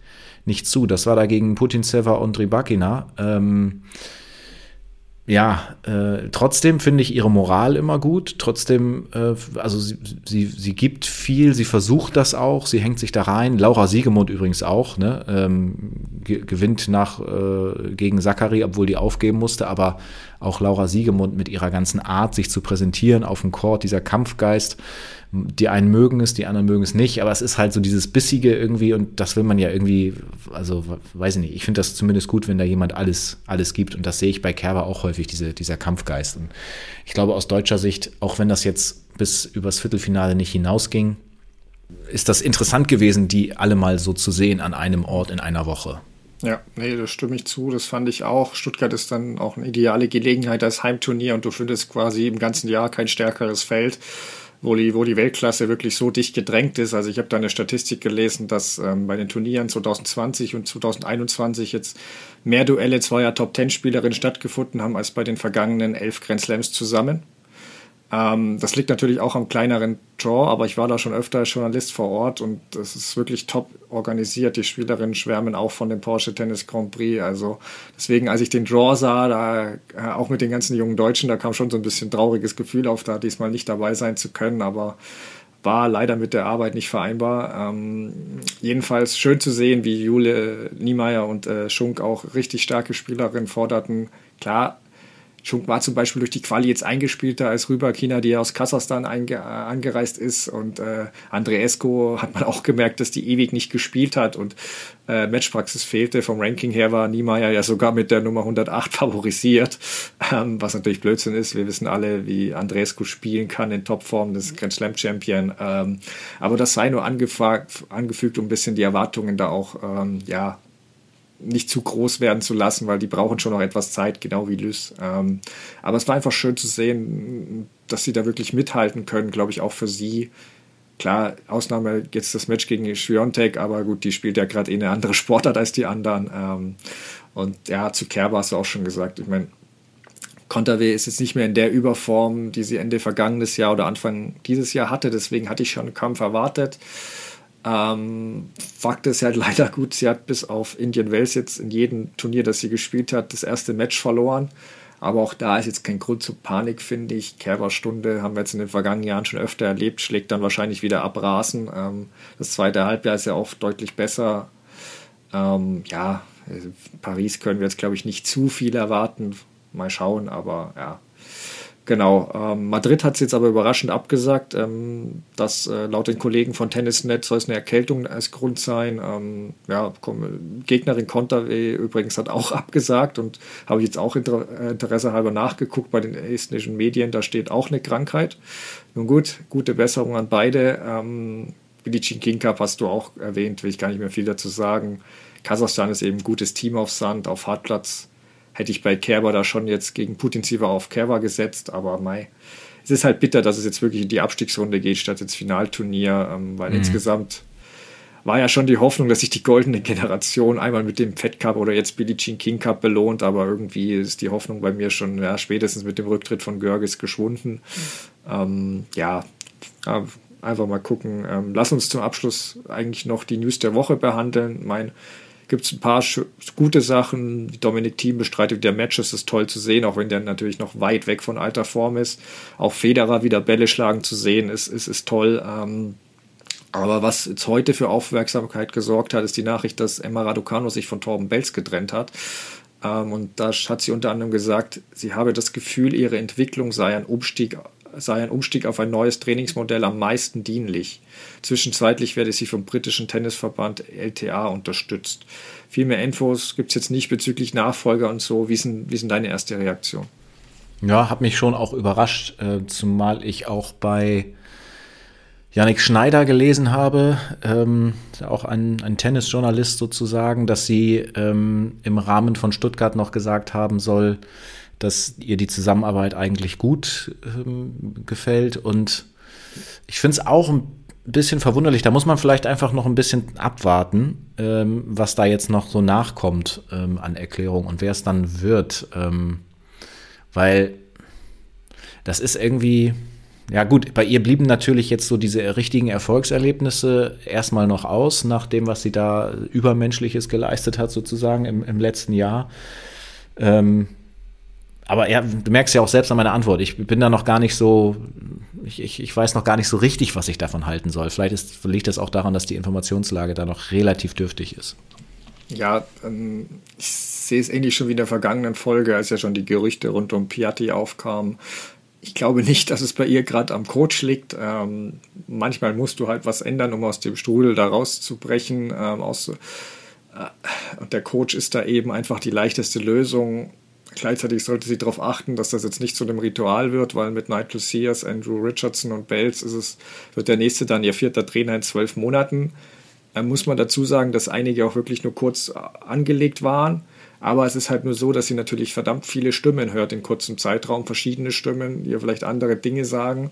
nicht zu. Das war da gegen Putin Seva und Rybakina. Ähm, ja, äh, trotzdem finde ich ihre Moral immer gut. Trotzdem, äh, also sie, sie, sie gibt viel, sie versucht das auch, sie hängt sich da rein. Laura Siegemund übrigens auch, ne? Ähm, ge gewinnt nach äh, gegen Zachary, obwohl die aufgeben musste, aber auch Laura Siegemund mit ihrer ganzen Art, sich zu präsentieren auf dem Court, dieser Kampfgeist, die einen mögen es, die anderen mögen es nicht, aber es ist halt so dieses Bissige irgendwie und das will man ja irgendwie, also weiß ich nicht, ich finde das zumindest gut, wenn da jemand alles, alles gibt und das sehe ich bei Kerber auch häufig, diese, dieser Kampfgeist. Und ich glaube aus deutscher Sicht, auch wenn das jetzt bis übers Viertelfinale nicht hinausging, ist das interessant gewesen, die alle mal so zu sehen an einem Ort in einer Woche. Ja, nee, das stimme ich zu. Das fand ich auch. Stuttgart ist dann auch eine ideale Gelegenheit als Heimturnier und du findest quasi im ganzen Jahr kein stärkeres Feld wo die, wo die Weltklasse wirklich so dicht gedrängt ist. Also ich habe da eine Statistik gelesen, dass ähm, bei den Turnieren 2020 und 2021 jetzt mehr Duelle zweier Top-10-Spielerinnen stattgefunden haben als bei den vergangenen elf Grand Slams zusammen. Ähm, das liegt natürlich auch am kleineren Draw, aber ich war da schon öfter Journalist vor Ort und das ist wirklich top organisiert. Die Spielerinnen schwärmen auch von dem Porsche Tennis Grand Prix. Also deswegen, als ich den Draw sah, da äh, auch mit den ganzen jungen Deutschen, da kam schon so ein bisschen trauriges Gefühl auf, da diesmal nicht dabei sein zu können. Aber war leider mit der Arbeit nicht vereinbar. Ähm, jedenfalls schön zu sehen, wie Jule Niemeyer und äh, Schunk auch richtig starke Spielerinnen forderten. Klar, Schunk war zum Beispiel durch die Quali jetzt eingespielter als Rüberkina, die aus Kasachstan äh, angereist ist. Und äh, Andreesco hat man auch gemerkt, dass die ewig nicht gespielt hat und äh, Matchpraxis fehlte. Vom Ranking her war Niemeyer ja sogar mit der Nummer 108 favorisiert, ähm, was natürlich Blödsinn ist. Wir wissen alle, wie Andreesco spielen kann in Topform, das Grand Slam Champion. Ähm, aber das sei nur angefügt, um ein bisschen die Erwartungen da auch ähm, ja, nicht zu groß werden zu lassen, weil die brauchen schon noch etwas Zeit, genau wie Lys. Ähm, aber es war einfach schön zu sehen, dass sie da wirklich mithalten können, glaube ich, auch für sie. Klar, Ausnahme jetzt das Match gegen Schwiontek, aber gut, die spielt ja gerade eh eine andere Sportart als die anderen. Ähm, und ja, zu Kerber hast du auch schon gesagt. Ich meine, Konterwe ist jetzt nicht mehr in der Überform, die sie Ende vergangenes Jahr oder Anfang dieses Jahr hatte. Deswegen hatte ich schon einen Kampf erwartet. Ähm, Fakt ist halt leider gut, sie hat bis auf Indian Wells jetzt in jedem Turnier, das sie gespielt hat, das erste Match verloren. Aber auch da ist jetzt kein Grund zur Panik, finde ich. Kerberstunde haben wir jetzt in den vergangenen Jahren schon öfter erlebt, schlägt dann wahrscheinlich wieder abrasen. Ähm, das zweite Halbjahr ist ja auch deutlich besser. Ähm, ja, Paris können wir jetzt, glaube ich, nicht zu viel erwarten. Mal schauen, aber ja, Genau, ähm, Madrid hat es jetzt aber überraschend abgesagt, ähm, dass äh, laut den Kollegen von Tennisnet soll es eine Erkältung als Grund sein. Ähm, ja, komm, Gegnerin Konterwe übrigens hat auch abgesagt und habe ich jetzt auch inter äh, Interesse halber nachgeguckt bei den estnischen Medien, da steht auch eine Krankheit. Nun gut, gute Besserung an beide. Ähm, Bilicin King Cup hast du auch erwähnt, will ich gar nicht mehr viel dazu sagen. Kasachstan ist eben ein gutes Team auf Sand, auf Hartplatz hätte ich bei Kerber da schon jetzt gegen Putin Siva auf Kerber gesetzt, aber Mai. Es ist halt bitter, dass es jetzt wirklich in die Abstiegsrunde geht, statt ins Finalturnier, ähm, weil mhm. insgesamt war ja schon die Hoffnung, dass sich die goldene Generation einmal mit dem Fed Cup oder jetzt Billie Jean King Cup belohnt, aber irgendwie ist die Hoffnung bei mir schon ja, spätestens mit dem Rücktritt von Görges geschwunden. Mhm. Ähm, ja, einfach mal gucken. Ähm, lass uns zum Abschluss eigentlich noch die News der Woche behandeln. Mein gibt es ein paar gute Sachen. Dominik Thiem bestreitet der Matches, ist toll zu sehen, auch wenn der natürlich noch weit weg von alter Form ist. Auch Federer wieder Bälle schlagen zu sehen, ist, ist, ist toll. Ähm, aber was jetzt heute für Aufmerksamkeit gesorgt hat, ist die Nachricht, dass Emma Raducano sich von Torben Belz getrennt hat. Ähm, und da hat sie unter anderem gesagt, sie habe das Gefühl, ihre Entwicklung sei ein Umstieg sei ein Umstieg auf ein neues Trainingsmodell am meisten dienlich. Zwischenzeitlich werde sie vom britischen Tennisverband LTA unterstützt. Viel mehr Infos gibt es jetzt nicht bezüglich Nachfolger und so. Wie denn, wie denn deine erste Reaktion? Ja, hat mich schon auch überrascht, äh, zumal ich auch bei Janik Schneider gelesen habe, ähm, auch ein, ein Tennisjournalist sozusagen, dass sie ähm, im Rahmen von Stuttgart noch gesagt haben soll, dass ihr die Zusammenarbeit eigentlich gut ähm, gefällt. Und ich finde es auch ein bisschen verwunderlich. Da muss man vielleicht einfach noch ein bisschen abwarten, ähm, was da jetzt noch so nachkommt ähm, an Erklärung und wer es dann wird. Ähm, weil das ist irgendwie. Ja gut, bei ihr blieben natürlich jetzt so diese richtigen Erfolgserlebnisse erstmal noch aus, nach dem, was sie da Übermenschliches geleistet hat, sozusagen im, im letzten Jahr. Ähm, aber ja, du merkst ja auch selbst an meiner Antwort. Ich bin da noch gar nicht so, ich, ich, ich weiß noch gar nicht so richtig, was ich davon halten soll. Vielleicht ist, liegt das auch daran, dass die Informationslage da noch relativ dürftig ist. Ja, ähm, ich sehe es ähnlich schon wie in der vergangenen Folge, als ja schon die Gerüchte rund um Piatti aufkamen. Ich glaube nicht, dass es bei ihr gerade am Coach liegt. Ähm, manchmal musst du halt was ändern, um aus dem Strudel da rauszubrechen. Ähm, aus, äh, und der Coach ist da eben einfach die leichteste Lösung Gleichzeitig sollte sie darauf achten, dass das jetzt nicht zu einem Ritual wird, weil mit Nigel Sears, Andrew Richardson und Bells ist es, wird der nächste dann ihr vierter Trainer in zwölf Monaten. Da muss man dazu sagen, dass einige auch wirklich nur kurz angelegt waren. Aber es ist halt nur so, dass sie natürlich verdammt viele Stimmen hört in kurzem Zeitraum, verschiedene Stimmen, die ihr vielleicht andere Dinge sagen.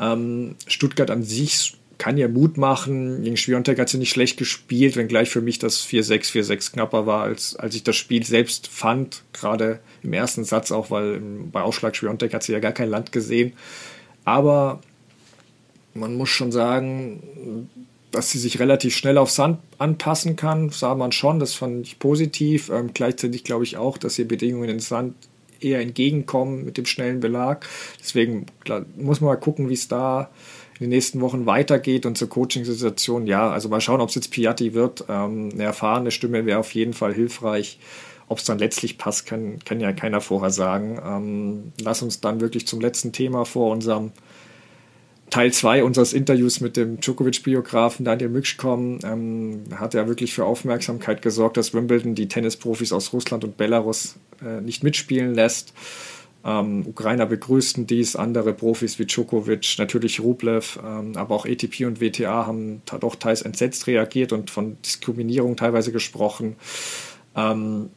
Ähm, Stuttgart an sich kann ja Mut machen. Gegen Schwiontek hat sie nicht schlecht gespielt, wenngleich für mich das 4-6, 4-6 knapper war, als, als ich das Spiel selbst fand. Gerade im ersten Satz auch, weil bei Ausschlag Schwiontek hat sie ja gar kein Land gesehen. Aber man muss schon sagen, dass sie sich relativ schnell auf Sand anpassen kann, sah man schon, das fand ich positiv. Ähm, gleichzeitig glaube ich auch, dass ihr Bedingungen in Sand eher entgegenkommen mit dem schnellen Belag. Deswegen klar, muss man mal gucken, wie es da in den nächsten Wochen weitergeht und zur Coaching-Situation, ja, also mal schauen, ob es jetzt Piatti wird. Ähm, eine erfahrene Stimme wäre auf jeden Fall hilfreich. Ob es dann letztlich passt, kann, kann ja keiner vorher sagen. Ähm, lass uns dann wirklich zum letzten Thema vor unserem Teil 2 unseres Interviews mit dem Djokovic-Biografen Daniel Müksch kommen. Ähm, hat ja wirklich für Aufmerksamkeit gesorgt, dass Wimbledon die Tennisprofis aus Russland und Belarus äh, nicht mitspielen lässt. Ähm, Ukrainer begrüßten dies, andere Profis wie Djokovic, natürlich Rublev, ähm, aber auch ATP und WTA haben doch teils entsetzt reagiert und von Diskriminierung teilweise gesprochen. Ähm,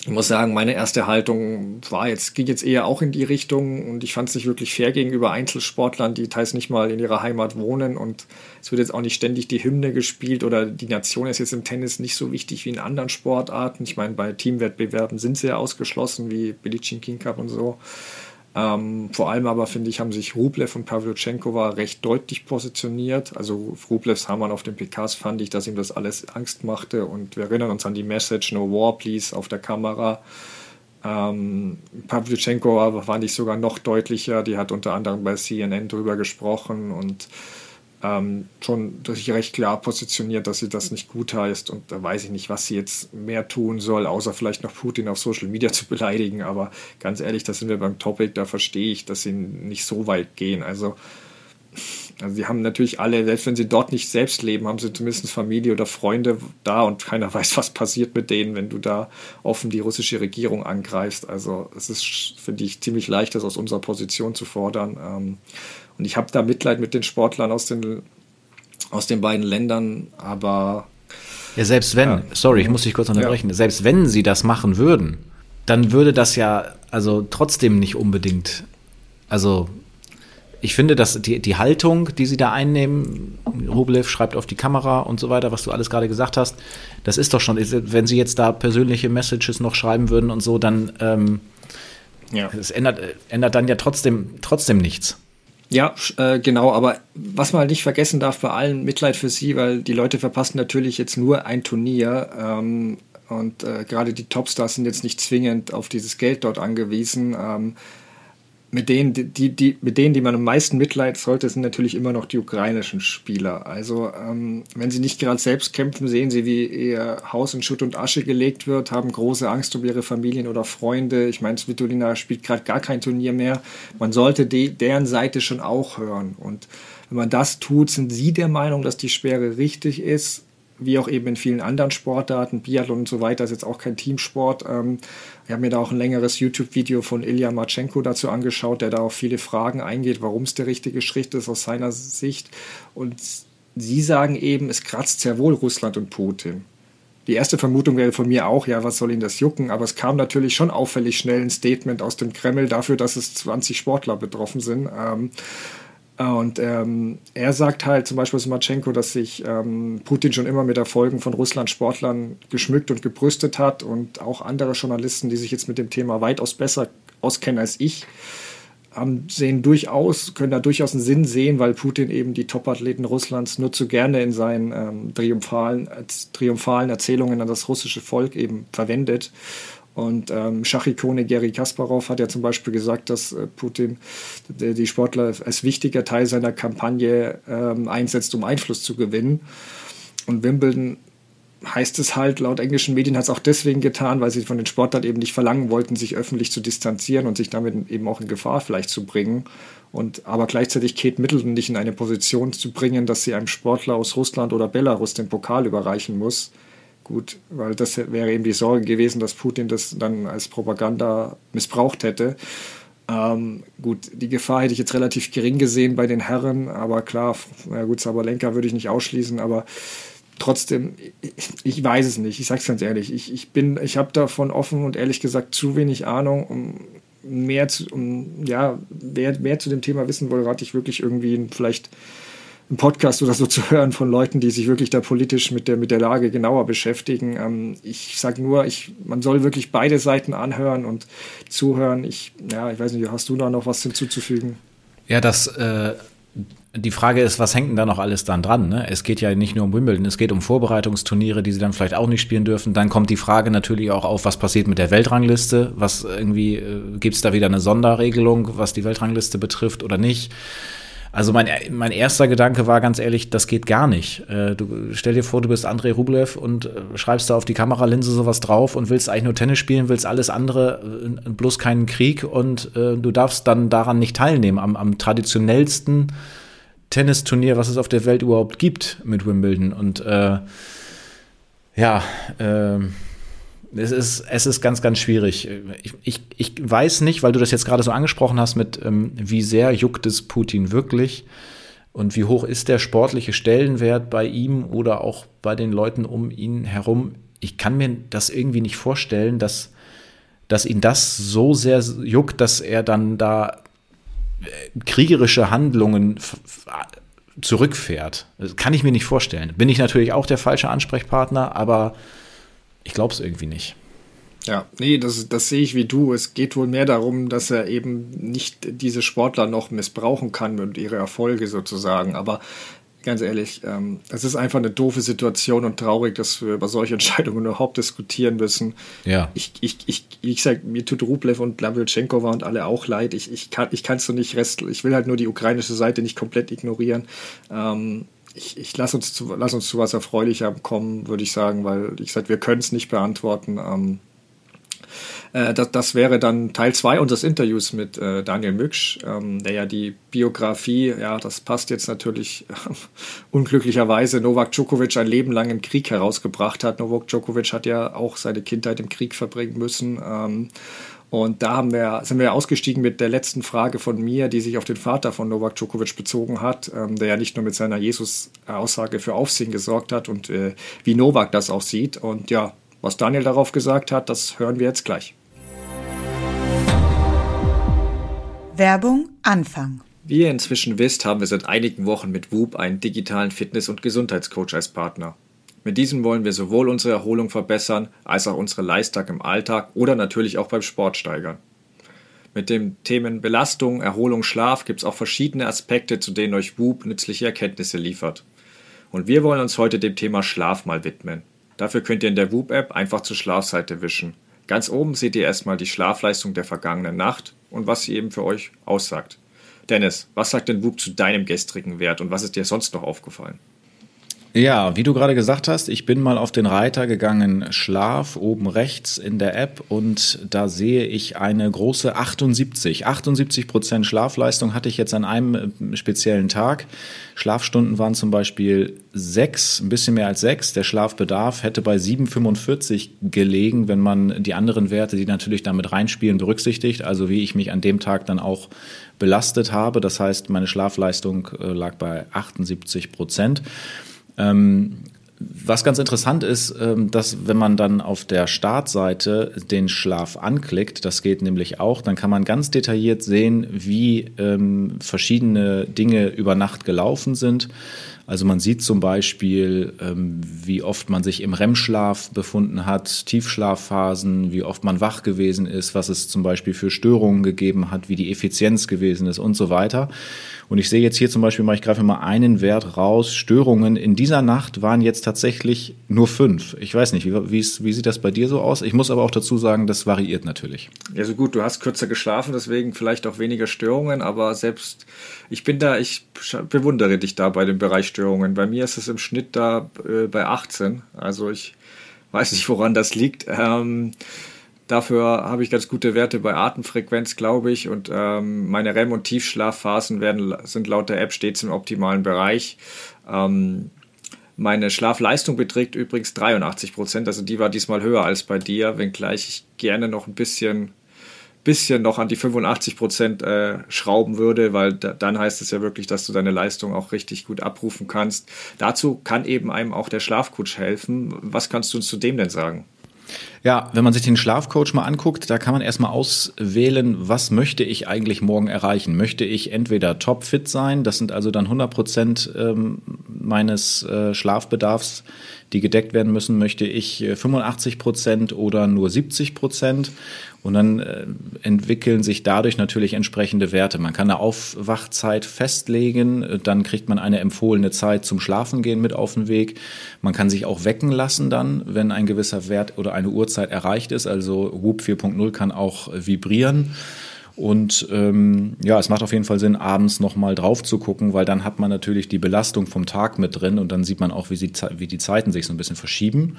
ich muss sagen, meine erste Haltung war jetzt, ging jetzt eher auch in die Richtung und ich fand es nicht wirklich fair gegenüber Einzelsportlern, die teils nicht mal in ihrer Heimat wohnen und es wird jetzt auch nicht ständig die Hymne gespielt oder die Nation ist jetzt im Tennis nicht so wichtig wie in anderen Sportarten. Ich meine, bei Teamwettbewerben sind sie ja ausgeschlossen, wie Billie Jean King Cup und so. Ähm, vor allem aber, finde ich, haben sich Rublev und Pavlyuchenkova recht deutlich positioniert. Also Rublevs Hamann auf den PKs fand ich, dass ihm das alles Angst machte. Und wir erinnern uns an die Message No War, please auf der Kamera. Ähm, Pavlyuchenkova fand ich sogar noch deutlicher. Die hat unter anderem bei CNN drüber gesprochen und ähm, schon sich recht klar positioniert, dass sie das nicht gut heißt und da weiß ich nicht, was sie jetzt mehr tun soll, außer vielleicht noch Putin auf Social Media zu beleidigen. Aber ganz ehrlich, da sind wir beim Topic, da verstehe ich, dass sie nicht so weit gehen. Also, also sie haben natürlich alle, selbst wenn sie dort nicht selbst leben, haben sie zumindest Familie oder Freunde da und keiner weiß, was passiert mit denen, wenn du da offen die russische Regierung angreifst. Also es ist, finde ich, ziemlich leicht, das aus unserer Position zu fordern. Ähm, und ich habe da Mitleid mit den Sportlern aus den, aus den beiden Ländern, aber. Ja, selbst wenn, ja. sorry, ich muss dich kurz unterbrechen, ja. selbst wenn sie das machen würden, dann würde das ja also trotzdem nicht unbedingt, also ich finde, dass die, die Haltung, die sie da einnehmen, Rublev schreibt auf die Kamera und so weiter, was du alles gerade gesagt hast, das ist doch schon, wenn sie jetzt da persönliche Messages noch schreiben würden und so, dann ähm, ja. es ändert, ändert dann ja trotzdem, trotzdem nichts. Ja, äh, genau, aber was man halt nicht vergessen darf, bei allen Mitleid für sie, weil die Leute verpassen natürlich jetzt nur ein Turnier ähm, und äh, gerade die Topstars sind jetzt nicht zwingend auf dieses Geld dort angewiesen. Ähm, mit denen, die, die, mit denen, die man am meisten Mitleid sollte, sind natürlich immer noch die ukrainischen Spieler. Also ähm, wenn sie nicht gerade selbst kämpfen, sehen sie, wie ihr Haus in Schutt und Asche gelegt wird, haben große Angst um ihre Familien oder Freunde. Ich meine, Svitolina spielt gerade gar kein Turnier mehr. Man sollte die, deren Seite schon auch hören. Und wenn man das tut, sind sie der Meinung, dass die Sperre richtig ist wie auch eben in vielen anderen Sportarten, Biathlon und so weiter, ist jetzt auch kein Teamsport. Ähm, ich habe mir da auch ein längeres YouTube-Video von Ilya Marchenko dazu angeschaut, der da auf viele Fragen eingeht, warum es der richtige Schritt ist aus seiner Sicht. Und sie sagen eben, es kratzt sehr wohl Russland und Putin. Die erste Vermutung wäre von mir auch, ja, was soll ihn das jucken? Aber es kam natürlich schon auffällig schnell ein Statement aus dem Kreml dafür, dass es 20 Sportler betroffen sind. Ähm, und ähm, er sagt halt zum Beispiel Smatschenko, dass sich ähm, Putin schon immer mit Erfolgen von Russland-Sportlern geschmückt und gebrüstet hat und auch andere Journalisten, die sich jetzt mit dem Thema weitaus besser auskennen als ich, haben, sehen durchaus, können da durchaus einen Sinn sehen, weil Putin eben die Top-Athleten Russlands nur zu gerne in seinen ähm, triumphalen, triumphalen Erzählungen an das russische Volk eben verwendet. Und ähm, Schachikone Gary Kasparov hat ja zum Beispiel gesagt, dass äh, Putin die, Sportler als wichtiger Teil seiner Kampagne ähm, einsetzt, um Einfluss zu gewinnen. Und Wimbledon heißt es halt, laut englischen Medien hat es auch deswegen getan, weil sie von den Sportlern eben nicht verlangen wollten, sich öffentlich zu distanzieren und sich damit eben auch in Gefahr vielleicht zu bringen. Und aber gleichzeitig Kate Middleton nicht in eine Position zu bringen, dass sie einem Sportler aus Russland oder Belarus den Pokal überreichen muss Gut, weil das wäre eben die Sorge gewesen, dass Putin das dann als Propaganda missbraucht hätte. Ähm, gut, die Gefahr hätte ich jetzt relativ gering gesehen bei den Herren, aber klar, ja gut, Sabalenka würde ich nicht ausschließen, aber trotzdem, ich, ich weiß es nicht, ich sage es ganz ehrlich, ich, ich ich habe davon offen und ehrlich gesagt zu wenig Ahnung, um mehr zu, um, ja, wer mehr zu dem Thema wissen will, rate ich wirklich irgendwie vielleicht einen Podcast oder so zu hören von Leuten, die sich wirklich da politisch mit der, mit der Lage genauer beschäftigen. Ähm, ich sage nur, ich, man soll wirklich beide Seiten anhören und zuhören. Ich, ja, ich weiß nicht, hast du da noch was hinzuzufügen? Ja, das, äh, die Frage ist, was hängt denn da noch alles dann dran? Ne? Es geht ja nicht nur um Wimbledon, es geht um Vorbereitungsturniere, die sie dann vielleicht auch nicht spielen dürfen. Dann kommt die Frage natürlich auch auf, was passiert mit der Weltrangliste? Was irgendwie, äh, gibt es da wieder eine Sonderregelung, was die Weltrangliste betrifft oder nicht? Also mein, mein erster Gedanke war ganz ehrlich, das geht gar nicht. Äh, du stell dir vor, du bist Andrei Rublev und äh, schreibst da auf die Kameralinse sowas drauf und willst eigentlich nur Tennis spielen, willst alles andere, äh, bloß keinen Krieg und äh, du darfst dann daran nicht teilnehmen, am, am traditionellsten Tennisturnier, was es auf der Welt überhaupt gibt mit Wimbledon. Und äh, ja, äh, es ist, es ist ganz, ganz schwierig. Ich, ich, ich weiß nicht, weil du das jetzt gerade so angesprochen hast, mit ähm, wie sehr juckt es Putin wirklich und wie hoch ist der sportliche Stellenwert bei ihm oder auch bei den Leuten um ihn herum. Ich kann mir das irgendwie nicht vorstellen, dass, dass ihn das so sehr juckt, dass er dann da äh, kriegerische Handlungen zurückfährt. Das kann ich mir nicht vorstellen. Bin ich natürlich auch der falsche Ansprechpartner, aber ich glaube es irgendwie nicht. Ja, nee, das, das sehe ich wie du. Es geht wohl mehr darum, dass er eben nicht diese Sportler noch missbrauchen kann und ihre Erfolge sozusagen. Aber ganz ehrlich, ähm, das ist einfach eine doofe Situation und traurig, dass wir über solche Entscheidungen überhaupt diskutieren müssen. Ja. Ich, ich, ich, ich sag, mir tut Rublev und Lavlchenkova und alle auch leid. Ich, ich kann es ich so nicht rest, ich will halt nur die ukrainische Seite nicht komplett ignorieren. Ähm, ich, ich lass uns zu, lass uns zu was Erfreulichem kommen, würde ich sagen, weil ich sage, wir können es nicht beantworten. Ähm, äh, das, das, wäre dann Teil 2 unseres Interviews mit äh, Daniel Mücksch, ähm, der ja die Biografie, ja, das passt jetzt natürlich äh, unglücklicherweise, Novak Djokovic ein Leben lang im Krieg herausgebracht hat. Novak Djokovic hat ja auch seine Kindheit im Krieg verbringen müssen. Ähm, und da haben wir, sind wir ausgestiegen mit der letzten Frage von mir, die sich auf den Vater von Novak Djokovic bezogen hat, ähm, der ja nicht nur mit seiner Jesus-Aussage für Aufsehen gesorgt hat und äh, wie Novak das auch sieht. Und ja, was Daniel darauf gesagt hat, das hören wir jetzt gleich. Werbung Anfang. Wie ihr inzwischen wisst, haben wir seit einigen Wochen mit Whoop einen digitalen Fitness- und Gesundheitscoach als Partner. Mit diesem wollen wir sowohl unsere Erholung verbessern, als auch unsere Leistung im Alltag oder natürlich auch beim Sport steigern. Mit den Themen Belastung, Erholung, Schlaf gibt es auch verschiedene Aspekte, zu denen euch Whoop nützliche Erkenntnisse liefert. Und wir wollen uns heute dem Thema Schlaf mal widmen. Dafür könnt ihr in der Whoop-App einfach zur Schlafseite wischen. Ganz oben seht ihr erstmal die Schlafleistung der vergangenen Nacht und was sie eben für euch aussagt. Dennis, was sagt denn Whoop zu deinem gestrigen Wert und was ist dir sonst noch aufgefallen? Ja, wie du gerade gesagt hast, ich bin mal auf den Reiter gegangen, Schlaf oben rechts in der App und da sehe ich eine große 78. 78 Prozent Schlafleistung hatte ich jetzt an einem äh, speziellen Tag. Schlafstunden waren zum Beispiel sechs, ein bisschen mehr als sechs. Der Schlafbedarf hätte bei 7,45 gelegen, wenn man die anderen Werte, die natürlich damit reinspielen, berücksichtigt. Also wie ich mich an dem Tag dann auch belastet habe. Das heißt, meine Schlafleistung äh, lag bei 78 Prozent. Ähm, was ganz interessant ist, ähm, dass wenn man dann auf der Startseite den Schlaf anklickt, das geht nämlich auch, dann kann man ganz detailliert sehen, wie ähm, verschiedene Dinge über Nacht gelaufen sind. Also man sieht zum Beispiel, ähm, wie oft man sich im REM-Schlaf befunden hat, Tiefschlafphasen, wie oft man wach gewesen ist, was es zum Beispiel für Störungen gegeben hat, wie die Effizienz gewesen ist und so weiter. Und ich sehe jetzt hier zum Beispiel mal, ich greife mal einen Wert raus. Störungen in dieser Nacht waren jetzt tatsächlich nur fünf. Ich weiß nicht, wie, wie, wie sieht das bei dir so aus? Ich muss aber auch dazu sagen, das variiert natürlich. Ja, so gut, du hast kürzer geschlafen, deswegen vielleicht auch weniger Störungen, aber selbst ich bin da, ich bewundere dich da bei dem Bereich Störungen. Bei mir ist es im Schnitt da äh, bei 18. Also ich weiß nicht, woran das liegt. Ähm, Dafür habe ich ganz gute Werte bei Atemfrequenz, glaube ich. Und ähm, meine REM- und Tiefschlafphasen werden, sind laut der App stets im optimalen Bereich. Ähm, meine Schlafleistung beträgt übrigens 83 Prozent. Also die war diesmal höher als bei dir, wenngleich ich gerne noch ein bisschen, bisschen noch an die 85 Prozent äh, schrauben würde, weil da, dann heißt es ja wirklich, dass du deine Leistung auch richtig gut abrufen kannst. Dazu kann eben einem auch der Schlafcoach helfen. Was kannst du uns zu dem denn sagen? Ja, wenn man sich den Schlafcoach mal anguckt, da kann man erstmal auswählen, was möchte ich eigentlich morgen erreichen? Möchte ich entweder topfit sein, das sind also dann 100 Prozent ähm, meines äh, Schlafbedarfs, die gedeckt werden müssen, möchte ich 85 äh, Prozent oder nur 70 Prozent? Und dann äh, entwickeln sich dadurch natürlich entsprechende Werte. Man kann eine Aufwachzeit festlegen, dann kriegt man eine empfohlene Zeit zum Schlafengehen mit auf den Weg. Man kann sich auch wecken lassen dann, wenn ein gewisser Wert oder eine Uhrzeit erreicht ist. Also Whoop 4.0 kann auch vibrieren. Und ähm, ja, es macht auf jeden Fall Sinn, abends nochmal drauf zu gucken, weil dann hat man natürlich die Belastung vom Tag mit drin und dann sieht man auch, wie, sie, wie die Zeiten sich so ein bisschen verschieben.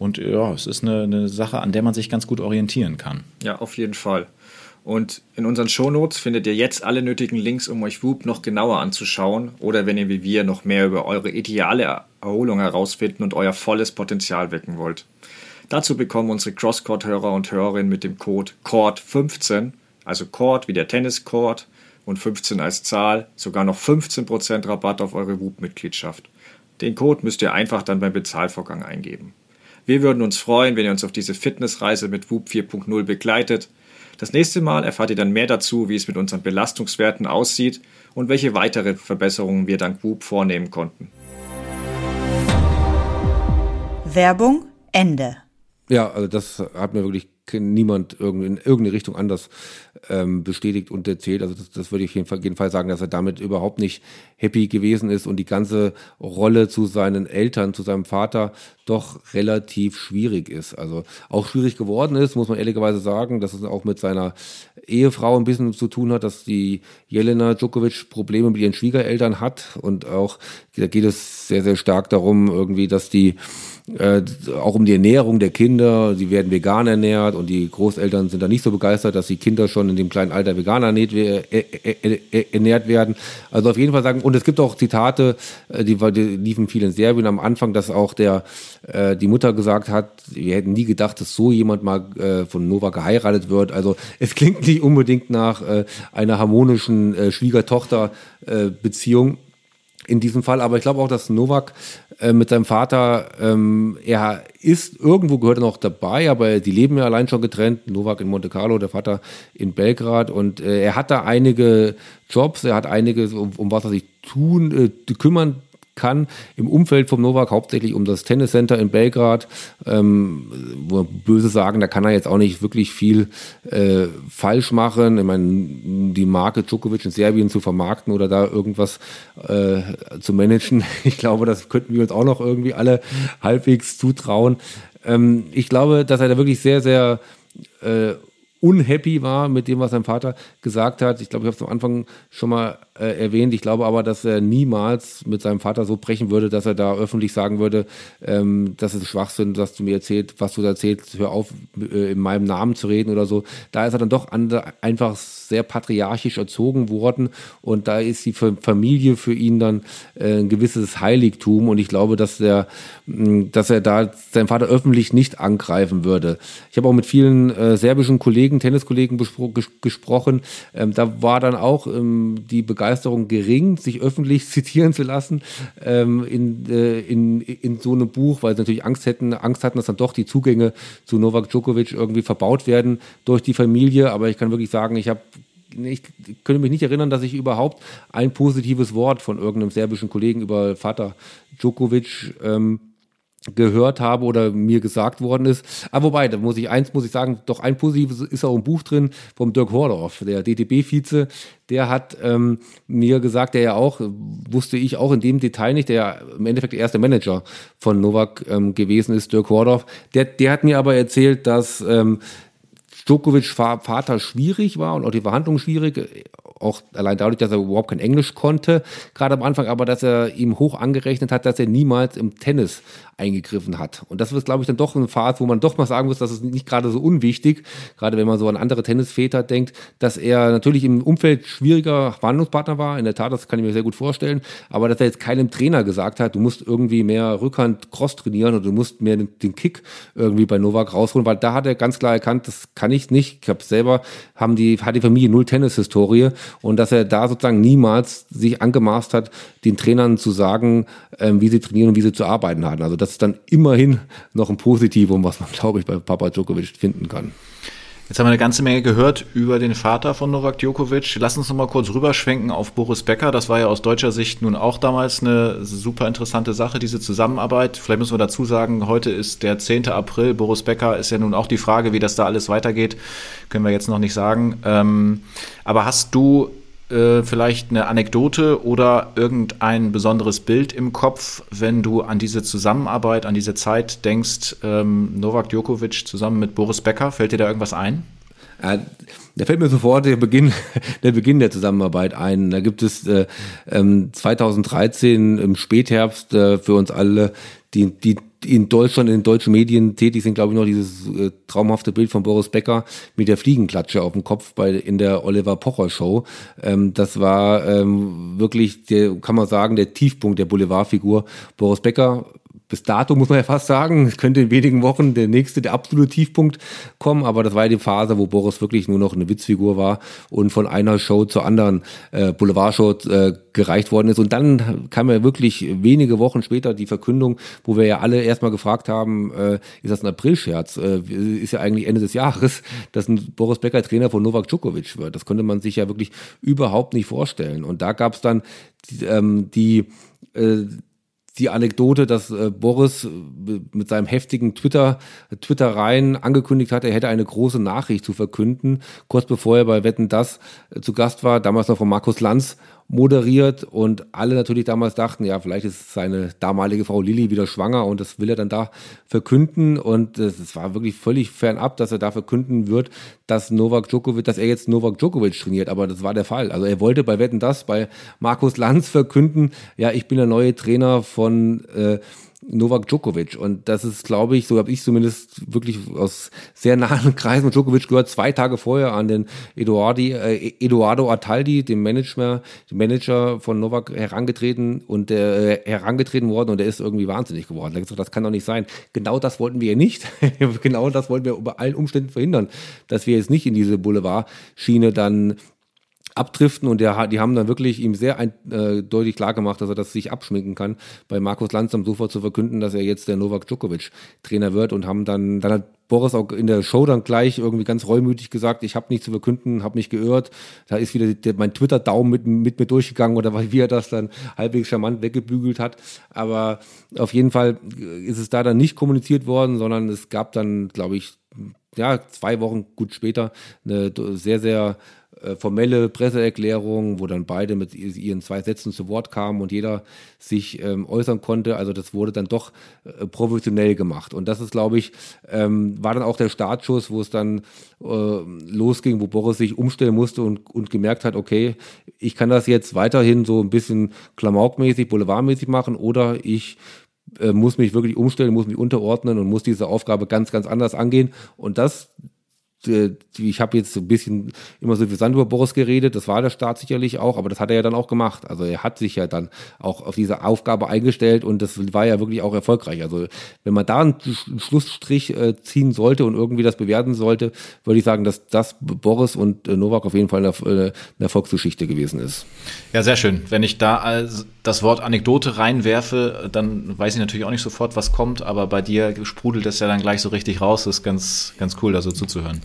Und ja, es ist eine, eine Sache, an der man sich ganz gut orientieren kann. Ja, auf jeden Fall. Und in unseren Shownotes findet ihr jetzt alle nötigen Links, um euch Whoop noch genauer anzuschauen oder wenn ihr wie wir noch mehr über eure ideale Erholung herausfinden und euer volles Potenzial wecken wollt. Dazu bekommen unsere Crosscourt-Hörer und Hörerinnen mit dem Code CORD15, also Court wie der Tenniscourt und 15 als Zahl, sogar noch 15% Rabatt auf eure Whoop-Mitgliedschaft. Den Code müsst ihr einfach dann beim Bezahlvorgang eingeben. Wir würden uns freuen, wenn ihr uns auf diese Fitnessreise mit Whoop 4.0 begleitet – das nächste Mal erfahrt ihr dann mehr dazu, wie es mit unseren Belastungswerten aussieht und welche weitere Verbesserungen wir dank Whoop vornehmen konnten. Werbung Ende. Ja, also das hat mir wirklich niemand in irgendeine Richtung anders ähm, bestätigt und erzählt. Also das, das würde ich auf jeden Fall, jeden Fall sagen, dass er damit überhaupt nicht happy gewesen ist und die ganze Rolle zu seinen Eltern, zu seinem Vater doch relativ schwierig ist. Also auch schwierig geworden ist, muss man ehrlicherweise sagen, dass es auch mit seiner Ehefrau ein bisschen zu tun hat, dass die Jelena Djokovic Probleme mit ihren Schwiegereltern hat und auch da geht es sehr, sehr stark darum, irgendwie, dass die äh, auch um die Ernährung der Kinder. Sie werden vegan ernährt und die Großeltern sind da nicht so begeistert, dass die Kinder schon in dem kleinen Alter vegan ernährt, äh, äh, äh, ernährt werden. Also auf jeden Fall sagen, und es gibt auch Zitate, die, die liefen viel in Serbien am Anfang, dass auch der, äh, die Mutter gesagt hat, wir hätten nie gedacht, dass so jemand mal äh, von Nova geheiratet wird. Also es klingt nicht unbedingt nach äh, einer harmonischen äh, Schwieger-Tochter-Beziehung in diesem Fall. Aber ich glaube auch, dass Novak äh, mit seinem Vater, ähm, er ist irgendwo gehört er noch dabei, aber die leben ja allein schon getrennt. Novak in Monte Carlo, der Vater in Belgrad. Und äh, er hat da einige Jobs, er hat einiges, um, um was er sich tun, äh, kümmern kann im Umfeld vom Novak, hauptsächlich um das Tenniscenter in Belgrad, ähm, wo böse sagen, da kann er jetzt auch nicht wirklich viel äh, falsch machen. Ich meine, die Marke Djokovic in Serbien zu vermarkten oder da irgendwas äh, zu managen, ich glaube, das könnten wir uns auch noch irgendwie alle halbwegs zutrauen. Ähm, ich glaube, dass er da wirklich sehr, sehr äh, unhappy war mit dem, was sein Vater gesagt hat. Ich glaube, ich habe es am Anfang schon mal äh, erwähnt. Ich glaube aber, dass er niemals mit seinem Vater so brechen würde, dass er da öffentlich sagen würde, ähm, das ist Schwachsinn, dass du mir erzählt, was du da erzählst, hör auf, äh, in meinem Namen zu reden oder so. Da ist er dann doch einfach sehr patriarchisch erzogen worden und da ist die Familie für ihn dann äh, ein gewisses Heiligtum und ich glaube, dass er, dass er da seinen Vater öffentlich nicht angreifen würde. Ich habe auch mit vielen äh, serbischen Kollegen, Tenniskollegen gesprochen. Ähm, da war dann auch ähm, die Begeisterung Begeisterung gering, sich öffentlich zitieren zu lassen ähm, in, äh, in, in so einem Buch, weil sie natürlich Angst hätten, Angst hatten, dass dann doch die Zugänge zu Novak Djokovic irgendwie verbaut werden durch die Familie. Aber ich kann wirklich sagen, ich habe ich könnte mich nicht erinnern, dass ich überhaupt ein positives Wort von irgendeinem serbischen Kollegen über Vater Djokovic ähm, gehört habe oder mir gesagt worden ist. Aber wobei, da muss ich eins muss ich sagen, doch ein positives ist auch im Buch drin vom Dirk Hordorf, der DTB-Vize, der hat ähm, mir gesagt, der ja auch, wusste ich auch in dem Detail nicht, der ja im Endeffekt der erste Manager von Novak ähm, gewesen ist, Dirk Hordorf, der, der hat mir aber erzählt, dass ähm, Djokovic Vater schwierig war und auch die Verhandlungen schwierig, auch allein dadurch, dass er überhaupt kein Englisch konnte, gerade am Anfang, aber dass er ihm hoch angerechnet hat, dass er niemals im Tennis eingegriffen hat. Und das ist, glaube ich, dann doch eine Phase, wo man doch mal sagen muss, das ist nicht gerade so unwichtig, gerade wenn man so an andere Tennisväter denkt, dass er natürlich im Umfeld schwieriger Verhandlungspartner war. In der Tat, das kann ich mir sehr gut vorstellen. Aber dass er jetzt keinem Trainer gesagt hat, du musst irgendwie mehr Rückhand Cross trainieren oder du musst mehr den, Kick irgendwie bei Novak rausholen, weil da hat er ganz klar erkannt, das kann ich nicht. Ich habe selber, haben die, hat die Familie null Tennis-Historie und dass er da sozusagen niemals sich angemaßt hat, den Trainern zu sagen, ähm, wie sie trainieren und wie sie zu arbeiten haben. Also das ist dann immerhin noch ein Positivum, was man, glaube ich, bei Papa Djokovic finden kann. Jetzt haben wir eine ganze Menge gehört über den Vater von Novak Djokovic. Lass uns noch mal kurz rüberschwenken auf Boris Becker. Das war ja aus deutscher Sicht nun auch damals eine super interessante Sache, diese Zusammenarbeit. Vielleicht müssen wir dazu sagen, heute ist der 10. April. Boris Becker ist ja nun auch die Frage, wie das da alles weitergeht. Können wir jetzt noch nicht sagen. Ähm, aber hast du äh, vielleicht eine Anekdote oder irgendein besonderes Bild im Kopf, wenn du an diese Zusammenarbeit, an diese Zeit denkst, ähm, Novak Djokovic zusammen mit Boris Becker? Fällt dir da irgendwas ein? Ja, da fällt mir sofort der Beginn, der Beginn der Zusammenarbeit ein. Da gibt es äh, 2013 ähm, im Spätherbst äh, für uns alle die, die in Deutschland, in den deutschen Medien tätig sind, glaube ich, noch dieses äh, traumhafte Bild von Boris Becker mit der Fliegenklatsche auf dem Kopf bei in der Oliver Pocher Show. Ähm, das war ähm, wirklich, der, kann man sagen, der Tiefpunkt der Boulevardfigur. Boris Becker bis dato muss man ja fast sagen, es könnte in wenigen Wochen der nächste, der absolute Tiefpunkt kommen, aber das war ja die Phase, wo Boris wirklich nur noch eine Witzfigur war und von einer Show zur anderen äh, Boulevardshow äh, gereicht worden ist. Und dann kam ja wirklich wenige Wochen später die Verkündung, wo wir ja alle erstmal gefragt haben, äh, ist das ein Aprilscherz? Äh, ist ja eigentlich Ende des Jahres, dass ein Boris Becker Trainer von Novak Djokovic wird. Das konnte man sich ja wirklich überhaupt nicht vorstellen. Und da gab es dann die, ähm, die äh, die Anekdote, dass äh, Boris äh, mit seinem heftigen Twitter, Twitter rein angekündigt hat, er hätte eine große Nachricht zu verkünden, kurz bevor er bei Wetten das äh, zu Gast war, damals noch von Markus Lanz moderiert und alle natürlich damals dachten, ja, vielleicht ist seine damalige Frau Lilly wieder schwanger und das will er dann da verkünden und es war wirklich völlig fernab, dass er da verkünden wird, dass Novak Djokovic, dass er jetzt Novak Djokovic trainiert, aber das war der Fall. Also er wollte bei Wetten das bei Markus Lanz verkünden, ja, ich bin der neue Trainer von äh, Novak Djokovic. Und das ist, glaube ich, so habe ich zumindest wirklich aus sehr nahen Kreisen mit Djokovic gehört, zwei Tage vorher an den Eduardi, äh, Eduardo Ataldi, dem Manager, dem Manager von Novak, herangetreten und äh, herangetreten worden und der ist irgendwie wahnsinnig geworden. Er hat gesagt, das kann doch nicht sein. Genau das wollten wir nicht. genau das wollten wir unter allen Umständen verhindern, dass wir jetzt nicht in diese Boulevard-Schiene dann abdriften und der, die haben dann wirklich ihm sehr ein, äh, deutlich klar gemacht, dass er das sich abschminken kann, bei Markus Lanz am Sofa zu verkünden, dass er jetzt der Novak Djokovic Trainer wird und haben dann, dann hat Boris auch in der Show dann gleich irgendwie ganz reumütig gesagt, ich habe nichts zu verkünden, habe mich geirrt. Da ist wieder der, mein Twitter-Daumen mit, mit mir durchgegangen oder wie er das dann halbwegs charmant weggebügelt hat. Aber auf jeden Fall ist es da dann nicht kommuniziert worden, sondern es gab dann, glaube ich, ja, zwei Wochen gut später eine sehr, sehr äh, formelle Presseerklärung, wo dann beide mit ihren zwei Sätzen zu Wort kamen und jeder sich ähm, äußern konnte. Also das wurde dann doch äh, professionell gemacht. Und das ist, glaube ich, ähm, war dann auch der Startschuss, wo es dann äh, losging, wo Boris sich umstellen musste und, und gemerkt hat, okay, ich kann das jetzt weiterhin so ein bisschen klamaukmäßig, boulevardmäßig machen oder ich äh, muss mich wirklich umstellen, muss mich unterordnen und muss diese Aufgabe ganz, ganz anders angehen. Und das ich habe jetzt ein bisschen immer so wie über Boris geredet, das war der Staat sicherlich auch, aber das hat er ja dann auch gemacht. Also er hat sich ja dann auch auf diese Aufgabe eingestellt und das war ja wirklich auch erfolgreich. Also wenn man da einen Schlussstrich äh, ziehen sollte und irgendwie das bewerten sollte, würde ich sagen, dass das Boris und äh, Novak auf jeden Fall eine, Erfolgsgeschichte gewesen ist. Ja, sehr schön. Wenn ich da das Wort Anekdote reinwerfe, dann weiß ich natürlich auch nicht sofort, was kommt, aber bei dir sprudelt es ja dann gleich so richtig raus. Das ist ganz, ganz cool, da so zuzuhören.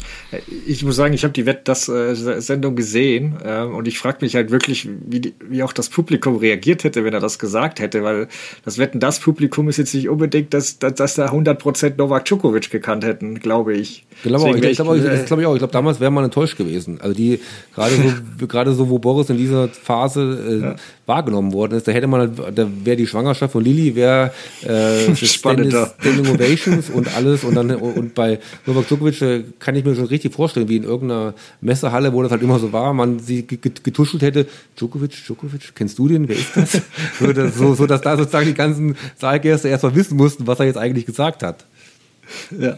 Ich muss sagen, ich habe die Wett das äh, Sendung gesehen äh, und ich frage mich halt wirklich, wie, die, wie auch das Publikum reagiert hätte, wenn er das gesagt hätte, weil das Wetten das Publikum ist jetzt nicht unbedingt, dass, dass, dass da 100% Novak Djokovic gekannt hätten, glaube ich. Genau, ich, ich glaube äh, glaub ich auch. Ich glaube, damals wäre man enttäuscht gewesen. Also die gerade so, gerade so, wo Boris in dieser Phase äh, ja. Wahrgenommen worden ist, da hätte man, da wäre die Schwangerschaft von Lilly, wäre äh, Spannender. Standing Ovations und alles und dann und bei Novak Djokovic kann ich mir schon richtig vorstellen, wie in irgendeiner Messehalle, wo das halt immer so war, man sie getuschelt hätte. Djokovic, Djokovic, kennst du den? Wer ist das? so, dass, so, so, dass da sozusagen die ganzen Saalgäste erstmal wissen mussten, was er jetzt eigentlich gesagt hat. Ja,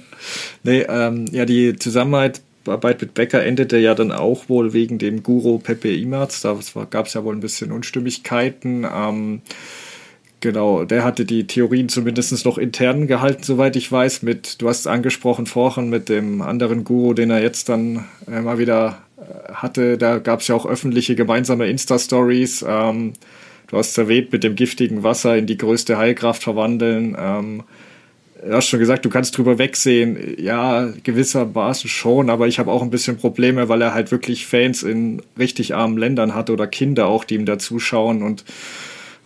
nee, ähm, ja, die Zusammenarbeit mit Becker endete ja dann auch wohl wegen dem Guru Pepe Imaz. Da gab es ja wohl ein bisschen Unstimmigkeiten. Ähm, Genau, der hatte die Theorien zumindest noch intern gehalten, soweit ich weiß, mit, du hast es angesprochen vorhin, mit dem anderen Guru, den er jetzt dann äh, mal wieder äh, hatte. Da gab es ja auch öffentliche gemeinsame Insta-Stories. Ähm, du hast erwähnt, mit dem giftigen Wasser in die größte Heilkraft verwandeln. Ähm, du hast schon gesagt, du kannst drüber wegsehen. Ja, gewissermaßen schon, aber ich habe auch ein bisschen Probleme, weil er halt wirklich Fans in richtig armen Ländern hat oder Kinder auch, die ihm da zuschauen und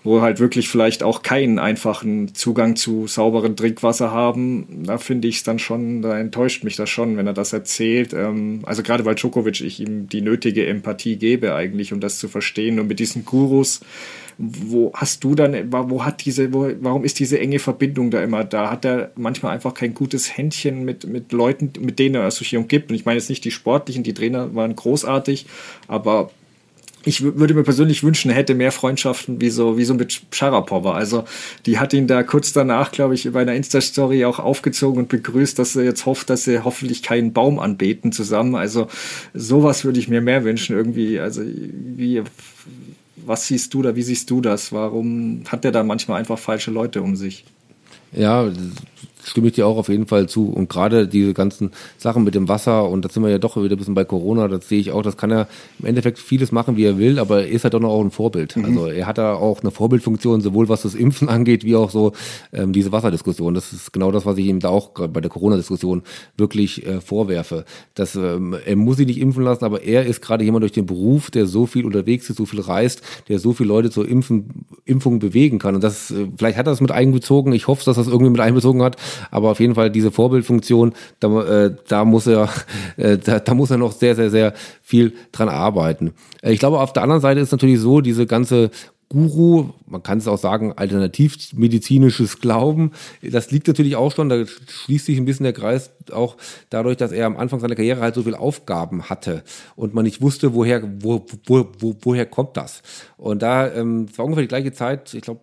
wo halt wirklich vielleicht auch keinen einfachen Zugang zu sauberen Trinkwasser haben, da finde ich es dann schon, da enttäuscht mich das schon, wenn er das erzählt. Ähm, also gerade weil Djokovic ich ihm die nötige Empathie gebe eigentlich, um das zu verstehen. Und mit diesen Gurus, wo hast du dann, wo hat diese, wo, warum ist diese enge Verbindung da immer da? Hat er manchmal einfach kein gutes Händchen mit, mit Leuten, mit denen er Associierung gibt? Und ich meine jetzt nicht die Sportlichen, die Trainer waren großartig, aber ich würde mir persönlich wünschen, er hätte mehr Freundschaften wie so, wie so mit Sharapova. Also, die hat ihn da kurz danach, glaube ich, bei einer Insta-Story auch aufgezogen und begrüßt, dass er jetzt hofft, dass sie hoffentlich keinen Baum anbeten zusammen. Also, sowas würde ich mir mehr wünschen irgendwie. Also, wie, was siehst du da? Wie siehst du das? Warum hat der da manchmal einfach falsche Leute um sich? Ja, stimme ich dir auch auf jeden Fall zu. Und gerade diese ganzen Sachen mit dem Wasser, und da sind wir ja doch wieder ein bisschen bei Corona, das sehe ich auch, das kann er im Endeffekt vieles machen, wie er will, aber er ist halt doch noch auch ein Vorbild. Mhm. Also er hat da auch eine Vorbildfunktion, sowohl was das Impfen angeht, wie auch so ähm, diese Wasserdiskussion. Das ist genau das, was ich ihm da auch bei der Corona-Diskussion wirklich äh, vorwerfe. Dass, ähm, er muss sich nicht impfen lassen, aber er ist gerade jemand durch den Beruf, der so viel unterwegs ist, so viel reist, der so viele Leute zur Impfen, Impfung bewegen kann. Und das, äh, vielleicht hat er das mit einbezogen. Ich hoffe, dass er das irgendwie mit einbezogen hat. Aber auf jeden Fall diese Vorbildfunktion, da, äh, da muss er, äh, da, da muss er noch sehr, sehr, sehr viel dran arbeiten. Äh, ich glaube, auf der anderen Seite ist natürlich so, diese ganze Guru, man kann es auch sagen, alternativmedizinisches Glauben. Das liegt natürlich auch schon, da schließt sich ein bisschen der Kreis auch dadurch, dass er am Anfang seiner Karriere halt so viele Aufgaben hatte und man nicht wusste, woher, wo, wo, wo, woher kommt das. Und da, ähm, es war ungefähr die gleiche Zeit, ich glaube,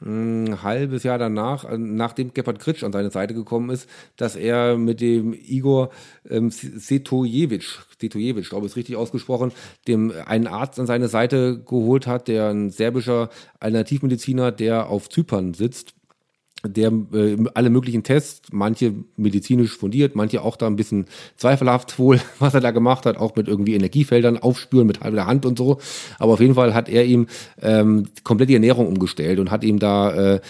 ein halbes Jahr danach, äh, nachdem Gebhard Kritsch an seine Seite gekommen ist, dass er mit dem Igor ähm, Setojevic, Setojevic, glaube ich, ist richtig ausgesprochen, dem einen Arzt an seine Seite geholt hat, der ein serbischer Alternativmediziner, der auf Zypern sitzt der äh, alle möglichen Tests, manche medizinisch fundiert, manche auch da ein bisschen zweifelhaft wohl, was er da gemacht hat, auch mit irgendwie Energiefeldern aufspüren mit halber Hand und so. Aber auf jeden Fall hat er ihm ähm, komplett die Ernährung umgestellt und hat ihm da äh,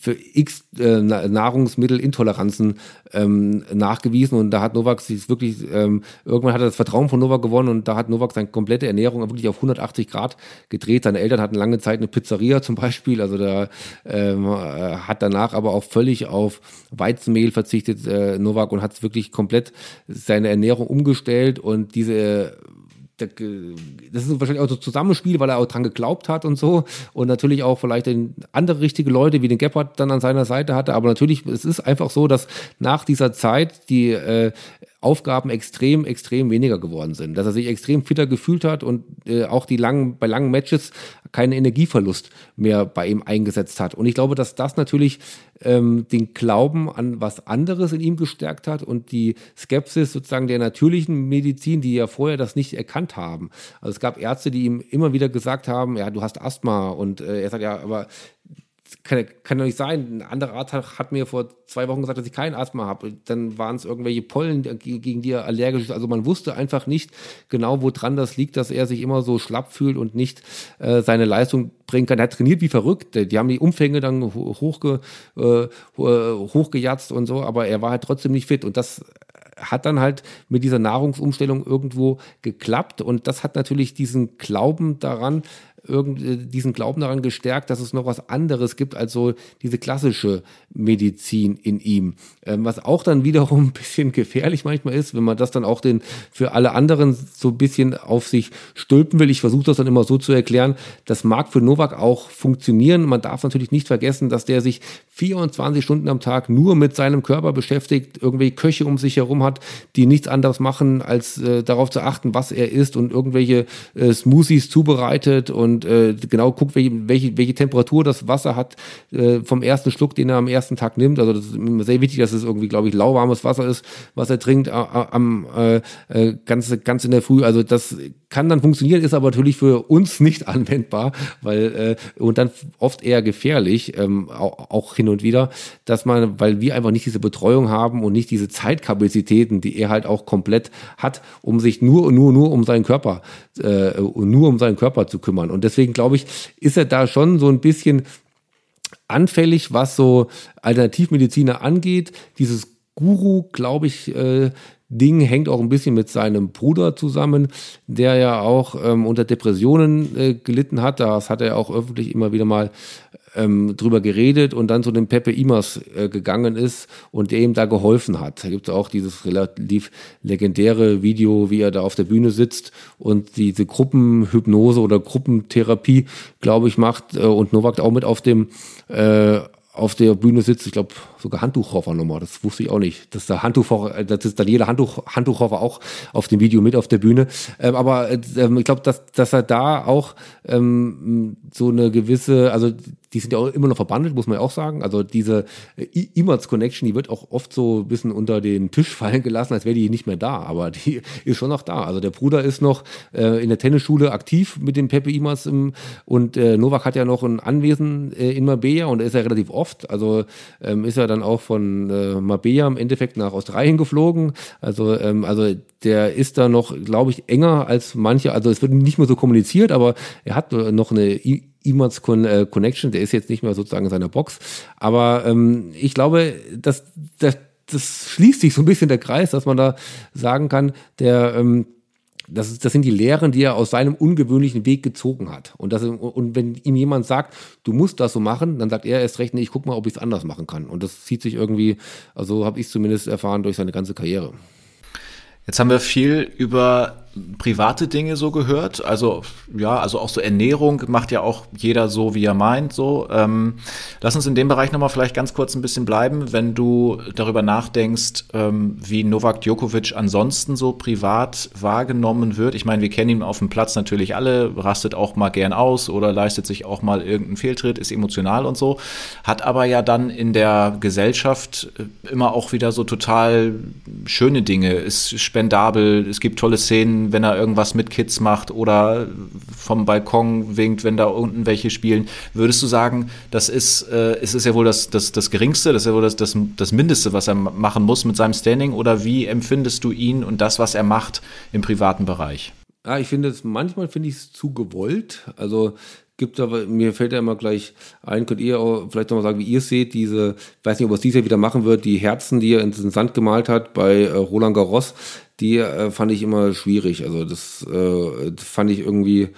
für x äh, Nahrungsmittelintoleranzen ähm, nachgewiesen und da hat Novak sich wirklich, ähm, irgendwann hat er das Vertrauen von Novak gewonnen und da hat Novak seine komplette Ernährung wirklich auf 180 Grad gedreht. Seine Eltern hatten lange Zeit eine Pizzeria zum Beispiel, also da ähm, äh, hat danach aber auch völlig auf Weizenmehl verzichtet äh, Novak und hat wirklich komplett seine Ernährung umgestellt und diese das ist wahrscheinlich auch so ein Zusammenspiel, weil er auch dran geglaubt hat und so. Und natürlich auch vielleicht andere richtige Leute wie den Gebhardt dann an seiner Seite hatte. Aber natürlich, es ist einfach so, dass nach dieser Zeit die äh, Aufgaben extrem, extrem weniger geworden sind. Dass er sich extrem fitter gefühlt hat und äh, auch die langen, bei langen Matches keinen Energieverlust mehr bei ihm eingesetzt hat. Und ich glaube, dass das natürlich ähm, den Glauben an was anderes in ihm gestärkt hat und die Skepsis sozusagen der natürlichen Medizin, die ja vorher das nicht erkannt haben. Also es gab Ärzte, die ihm immer wieder gesagt haben, ja, du hast Asthma und äh, er sagt ja, aber kann, kann doch nicht sein. Ein anderer Arzt hat, hat, mir vor zwei Wochen gesagt, dass ich keinen Asthma habe. Dann waren es irgendwelche Pollen, gegen die er allergisch ist. Also man wusste einfach nicht genau, woran das liegt, dass er sich immer so schlapp fühlt und nicht äh, seine Leistung bringen kann. Er hat trainiert wie verrückt. Die haben die Umfänge dann hochge, äh, hochgejatzt und so, aber er war halt trotzdem nicht fit. Und das hat dann halt mit dieser Nahrungsumstellung irgendwo geklappt. Und das hat natürlich diesen Glauben daran, irgendwie diesen Glauben daran gestärkt, dass es noch was anderes gibt als so diese klassische Medizin in ihm. Ähm, was auch dann wiederum ein bisschen gefährlich manchmal ist, wenn man das dann auch den für alle anderen so ein bisschen auf sich stülpen will. Ich versuche das dann immer so zu erklären. Das mag für Novak auch funktionieren. Man darf natürlich nicht vergessen, dass der sich 24 Stunden am Tag nur mit seinem Körper beschäftigt, irgendwelche Köche um sich herum hat, die nichts anderes machen, als äh, darauf zu achten, was er isst und irgendwelche äh, Smoothies zubereitet und äh, genau guckt, welche, welche, welche Temperatur das Wasser hat äh, vom ersten Schluck, den er am ersten Tag nimmt. Also das ist sehr wichtig, dass es irgendwie, glaube ich, lauwarmes Wasser ist, was er trinkt am äh, äh, ganz, ganz in der Früh. Also das kann dann funktionieren, ist aber natürlich für uns nicht anwendbar, weil äh, und dann oft eher gefährlich, ähm, auch, auch hin und wieder, dass man, weil wir einfach nicht diese Betreuung haben und nicht diese Zeitkapazitäten, die er halt auch komplett hat, um sich nur nur nur um seinen Körper äh, nur um seinen Körper zu kümmern. Und deswegen glaube ich, ist er da schon so ein bisschen anfällig, was so Alternativmediziner angeht. Dieses Guru, glaube ich, äh, Ding hängt auch ein bisschen mit seinem Bruder zusammen, der ja auch ähm, unter Depressionen äh, gelitten hat. Das hat er auch öffentlich immer wieder mal ähm, drüber geredet und dann zu dem Pepe Imas äh, gegangen ist und der ihm da geholfen hat. Da gibt es auch dieses relativ legendäre Video, wie er da auf der Bühne sitzt und diese Gruppenhypnose oder Gruppentherapie, glaube ich, macht äh, und Novak auch mit auf dem äh, auf der Bühne sitzt, ich glaube sogar Handtuchhofer-Nummer, das wusste ich auch nicht, dass der Handtuchhofer, äh, das ist Daniela Handtuch, Handtuchhofer auch auf dem Video mit auf der Bühne, ähm, aber ähm, ich glaube, dass, dass er da auch ähm, so eine gewisse, also die sind ja auch immer noch verbandelt, muss man ja auch sagen. Also diese äh, Immers Connection, die wird auch oft so ein bisschen unter den Tisch fallen gelassen, als wäre die nicht mehr da. Aber die ist schon noch da. Also der Bruder ist noch äh, in der Tennisschule aktiv mit dem Pepe Immers im, und äh, Novak hat ja noch ein Anwesen äh, in Marbella und ist ja relativ oft. Also ähm, ist er dann auch von äh, Marbella im Endeffekt nach Australien geflogen. Also, ähm, also der ist da noch, glaube ich, enger als manche. Also es wird nicht mehr so kommuniziert, aber er hat noch eine Imots Con äh, Connection, der ist jetzt nicht mehr sozusagen in seiner Box. Aber ähm, ich glaube, dass, dass das schließt sich so ein bisschen der Kreis, dass man da sagen kann, der ähm, das, das sind die Lehren, die er aus seinem ungewöhnlichen Weg gezogen hat. Und, das, und wenn ihm jemand sagt, du musst das so machen, dann sagt er erst recht, nee, ich guck mal, ob ich es anders machen kann. Und das zieht sich irgendwie, also habe ich zumindest erfahren, durch seine ganze Karriere. Jetzt haben wir viel über private Dinge so gehört. Also ja, also auch so Ernährung macht ja auch jeder so, wie er meint. So, ähm, lass uns in dem Bereich nochmal vielleicht ganz kurz ein bisschen bleiben, wenn du darüber nachdenkst, ähm, wie Novak Djokovic ansonsten so privat wahrgenommen wird. Ich meine, wir kennen ihn auf dem Platz natürlich alle, rastet auch mal gern aus oder leistet sich auch mal irgendeinen Fehltritt, ist emotional und so, hat aber ja dann in der Gesellschaft äh, immer auch wieder so total schöne Dinge, ist spendabel, es gibt tolle Szenen wenn er irgendwas mit Kids macht oder vom Balkon winkt, wenn da unten welche spielen. Würdest du sagen, das ist, äh, ist es ja wohl das, das, das Geringste, das ist ja wohl das, das, das Mindeste, was er machen muss mit seinem Standing? Oder wie empfindest du ihn und das, was er macht im privaten Bereich? Ja, ich finde es, manchmal finde ich es zu gewollt. Also gibt aber, mir fällt ja immer gleich ein, könnt ihr auch vielleicht nochmal sagen, wie ihr seht, diese, ich weiß nicht, ob es dieses Jahr wieder machen wird, die Herzen, die er in den Sand gemalt hat bei äh, Roland Garros, die äh, fand ich immer schwierig. Also das, äh, das fand ich irgendwie,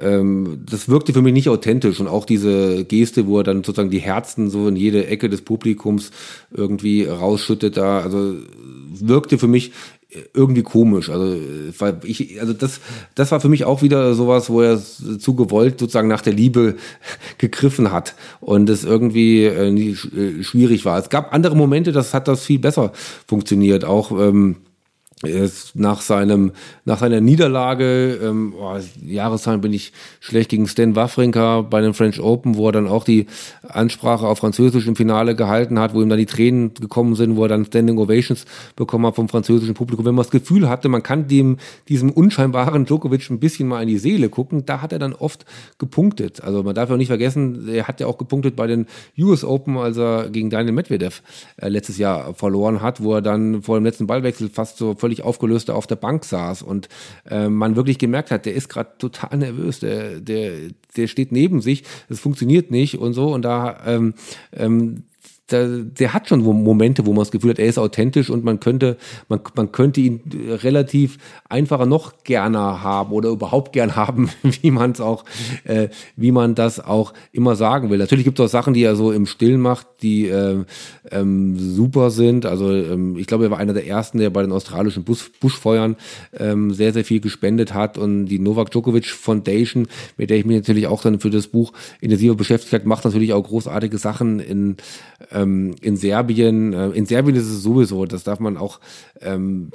ähm, das wirkte für mich nicht authentisch und auch diese Geste, wo er dann sozusagen die Herzen so in jede Ecke des Publikums irgendwie rausschüttet, da, also wirkte für mich irgendwie komisch. Also, weil ich, also das, das war für mich auch wieder sowas, wo er zu gewollt sozusagen nach der Liebe gegriffen hat und es irgendwie äh, äh, schwierig war. Es gab andere Momente, das hat das viel besser funktioniert. Auch ähm, nach seinem nach seiner Niederlage ähm, oh, Jahreszahlen bin ich schlecht gegen Stan Wawrinka bei den French Open, wo er dann auch die Ansprache auf Französisch im Finale gehalten hat, wo ihm dann die Tränen gekommen sind, wo er dann Standing Ovations bekommen hat vom französischen Publikum. Wenn man das Gefühl hatte, man kann dem diesem unscheinbaren Djokovic ein bisschen mal in die Seele gucken, da hat er dann oft gepunktet. Also man darf ja auch nicht vergessen, er hat ja auch gepunktet bei den US Open, als er gegen Daniel Medvedev äh, letztes Jahr verloren hat, wo er dann vor dem letzten Ballwechsel fast so völlig aufgelöst auf der Bank saß und äh, man wirklich gemerkt hat, der ist gerade total nervös, der, der, der steht neben sich, es funktioniert nicht und so und da ähm, ähm, der, der hat schon Momente, wo man das Gefühl hat, er ist authentisch und man könnte, man, man könnte ihn relativ einfacher noch gerne haben oder überhaupt gern haben, wie man es auch, äh, wie man das auch immer sagen will. Natürlich gibt es auch Sachen, die er so im Stillen macht, die äh, ähm, super sind. Also ähm, ich glaube, er war einer der ersten, der bei den australischen Bus Buschfeuern ähm, sehr, sehr viel gespendet hat und die Novak Djokovic Foundation, mit der ich mich natürlich auch dann für das Buch intensiver beschäftigt habe, macht natürlich auch großartige Sachen in ähm, in Serbien, äh, in Serbien ist es sowieso, das darf man auch ähm,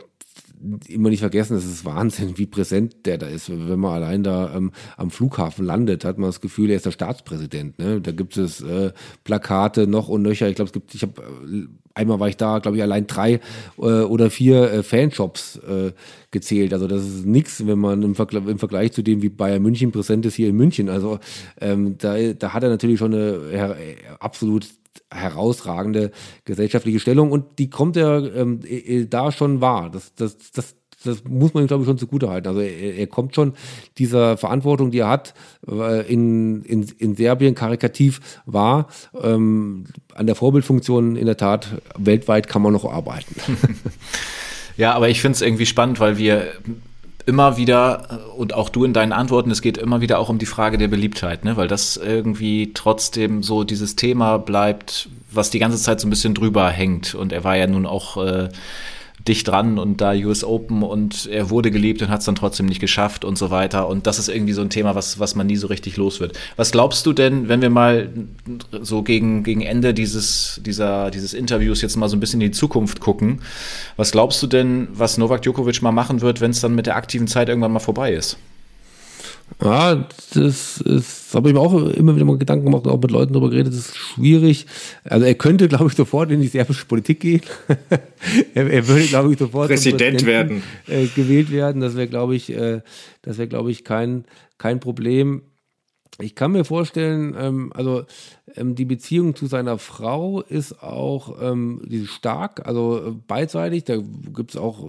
immer nicht vergessen, es ist Wahnsinn, wie präsent der da ist. Wenn man allein da ähm, am Flughafen landet, hat man das Gefühl, er ist der Staatspräsident. Ne? Da gibt es äh, Plakate noch und nöcher. Ich glaube, es gibt, ich habe äh, einmal war ich da, glaube ich, allein drei äh, oder vier äh, Fanshops äh, gezählt. Also das ist nichts, wenn man im, Vergleich, im Vergleich zu dem, wie Bayern München präsent ist hier in München. Also ähm, da, da hat er natürlich schon eine äh, herausragende gesellschaftliche Stellung und die kommt er ähm, da schon wahr. Das, das, das, das muss man ihm, glaube ich, schon zugutehalten. Also er, er kommt schon dieser Verantwortung, die er hat, äh, in, in, in Serbien karikativ wahr. Ähm, an der Vorbildfunktion in der Tat weltweit kann man noch arbeiten. Ja, aber ich finde es irgendwie spannend, weil wir immer wieder, und auch du in deinen Antworten, es geht immer wieder auch um die Frage der Beliebtheit, ne? weil das irgendwie trotzdem so dieses Thema bleibt, was die ganze Zeit so ein bisschen drüber hängt. Und er war ja nun auch äh, dicht dran und da US Open und er wurde geliebt und hat es dann trotzdem nicht geschafft und so weiter. Und das ist irgendwie so ein Thema, was, was man nie so richtig los wird. Was glaubst du denn, wenn wir mal so gegen, gegen Ende dieses, dieser, dieses Interviews jetzt mal so ein bisschen in die Zukunft gucken, was glaubst du denn, was Novak Djokovic mal machen wird, wenn es dann mit der aktiven Zeit irgendwann mal vorbei ist? Ja, das ist, habe ich mir auch immer wieder mal Gedanken gemacht und auch mit Leuten darüber geredet, das ist schwierig. Also er könnte, glaube ich, sofort in die serbische Politik gehen. er, er, würde, glaube ich, sofort Präsident werden. Äh, gewählt werden. Das wäre, glaube ich, äh, das wäre, glaube ich, kein, kein Problem. Ich kann mir vorstellen, ähm, also ähm, die Beziehung zu seiner Frau ist auch ähm, die ist stark, also äh, beidseitig. Da gibt es auch,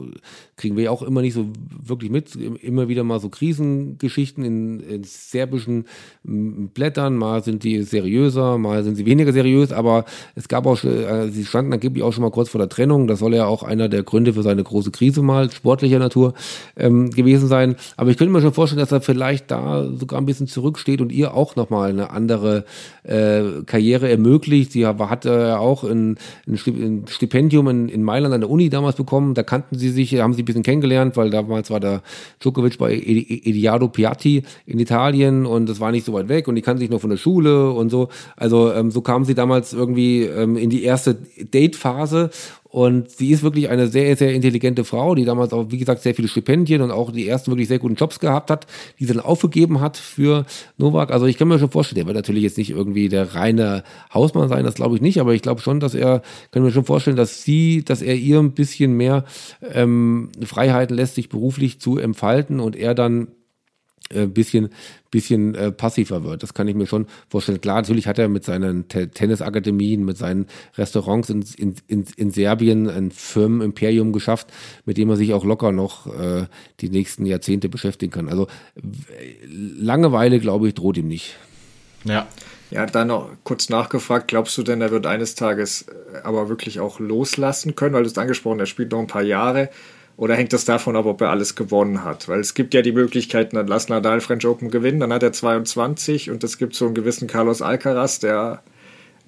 kriegen wir ja auch immer nicht so wirklich mit, immer wieder mal so Krisengeschichten in, in serbischen Blättern. Mal sind die seriöser, mal sind sie weniger seriös, aber es gab auch, äh, sie standen angeblich auch schon mal kurz vor der Trennung. Das soll ja auch einer der Gründe für seine große Krise mal sportlicher Natur ähm, gewesen sein. Aber ich könnte mir schon vorstellen, dass er vielleicht da sogar ein bisschen zurücksteht und ihr auch nochmal eine andere äh, Karriere ermöglicht. Sie hatte auch ein, ein Stipendium in, in, Mailand an der Uni damals bekommen. Da kannten sie sich, haben sie ein bisschen kennengelernt, weil damals war der Djokovic bei Ediado Piatti in Italien und das war nicht so weit weg und die kannten sich noch von der Schule und so. Also ähm, so kamen sie damals irgendwie ähm, in die erste Date-Phase und sie ist wirklich eine sehr, sehr intelligente Frau, die damals auch, wie gesagt, sehr viele Stipendien und auch die ersten wirklich sehr guten Jobs gehabt hat, die sie dann aufgegeben hat für Novak. Also ich kann mir schon vorstellen, der wird natürlich jetzt nicht irgendwie der reine Hausmann sein, das glaube ich nicht, aber ich glaube schon, dass er, kann mir schon vorstellen, dass sie, dass er ihr ein bisschen mehr ähm, Freiheiten lässt, sich beruflich zu entfalten und er dann äh, bisschen, bisschen äh, passiver wird. Das kann ich mir schon vorstellen. Klar, natürlich hat er mit seinen Te Tennisakademien, mit seinen Restaurants in, in, in, in Serbien ein Firmenimperium geschafft, mit dem er sich auch locker noch äh, die nächsten Jahrzehnte beschäftigen kann. Also Langeweile, glaube ich, droht ihm nicht. Ja. Ja, dann noch kurz nachgefragt, glaubst du denn, er wird eines Tages äh, aber wirklich auch loslassen können? Weil du es angesprochen, er spielt noch ein paar Jahre. Oder hängt das davon ab, ob er alles gewonnen hat? Weil es gibt ja die Möglichkeiten, dann lass Nadal French Open gewinnen, dann hat er 22 und es gibt so einen gewissen Carlos Alcaraz, der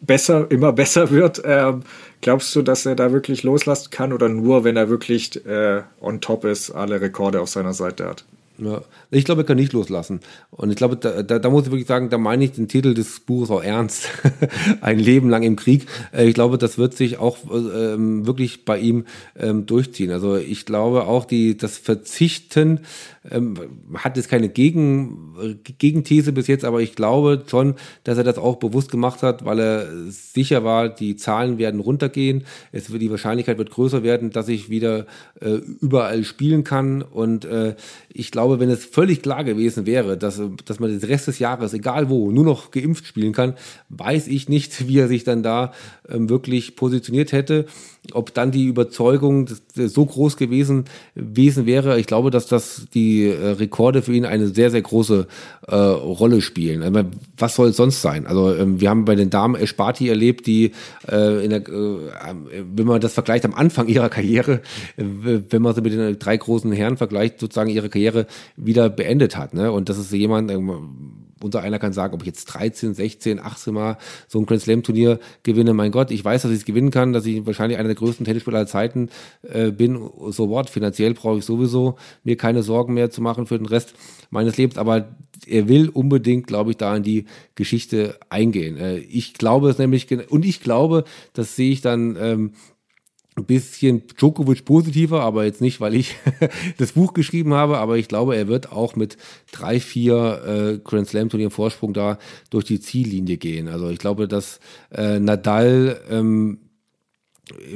besser, immer besser wird. Ähm, glaubst du, dass er da wirklich loslassen kann oder nur, wenn er wirklich äh, on top ist, alle Rekorde auf seiner Seite hat? Ja. Ich glaube, er kann nicht loslassen. Und ich glaube, da, da, da muss ich wirklich sagen, da meine ich den Titel des Buches auch ernst. Ein Leben lang im Krieg. Äh, ich glaube, das wird sich auch ähm, wirklich bei ihm ähm, durchziehen. Also ich glaube auch, die, das Verzichten ähm, hat jetzt keine Gegen, Gegenthese bis jetzt, aber ich glaube schon, dass er das auch bewusst gemacht hat, weil er sicher war, die Zahlen werden runtergehen. Es wird, die Wahrscheinlichkeit wird größer werden, dass ich wieder äh, überall spielen kann. Und äh, ich glaube, wenn es völlig klar gewesen wäre, dass, dass man den Rest des Jahres, egal wo, nur noch geimpft spielen kann, weiß ich nicht, wie er sich dann da ähm, wirklich positioniert hätte. Ob dann die Überzeugung so groß gewesen, gewesen wäre, ich glaube, dass das die äh, Rekorde für ihn eine sehr, sehr große äh, Rolle spielen. Also, was soll es sonst sein? Also ähm, wir haben bei den Damen Esparti erlebt, die äh, in der, äh, wenn man das vergleicht am Anfang ihrer Karriere, äh, wenn man sie mit den drei großen Herren vergleicht, sozusagen ihre Karriere wieder beendet hat. Ne? Und das ist jemand, ähm, unser einer kann sagen, ob ich jetzt 13, 16, 18 Mal so ein Grand Slam Turnier gewinne. Mein Gott, ich weiß, dass ich es gewinnen kann, dass ich wahrscheinlich einer der größten Tennisspieler aller Zeiten äh, bin. So what? Finanziell brauche ich sowieso mir keine Sorgen mehr zu machen für den Rest meines Lebens. Aber er will unbedingt, glaube ich, da in die Geschichte eingehen. Äh, ich glaube es nämlich, und ich glaube, das sehe ich dann ähm, ein bisschen Djokovic positiver, aber jetzt nicht, weil ich das Buch geschrieben habe, aber ich glaube, er wird auch mit drei, vier äh, Grand Slam Turnier Vorsprung da durch die Ziellinie gehen. Also ich glaube, dass äh, Nadal ähm,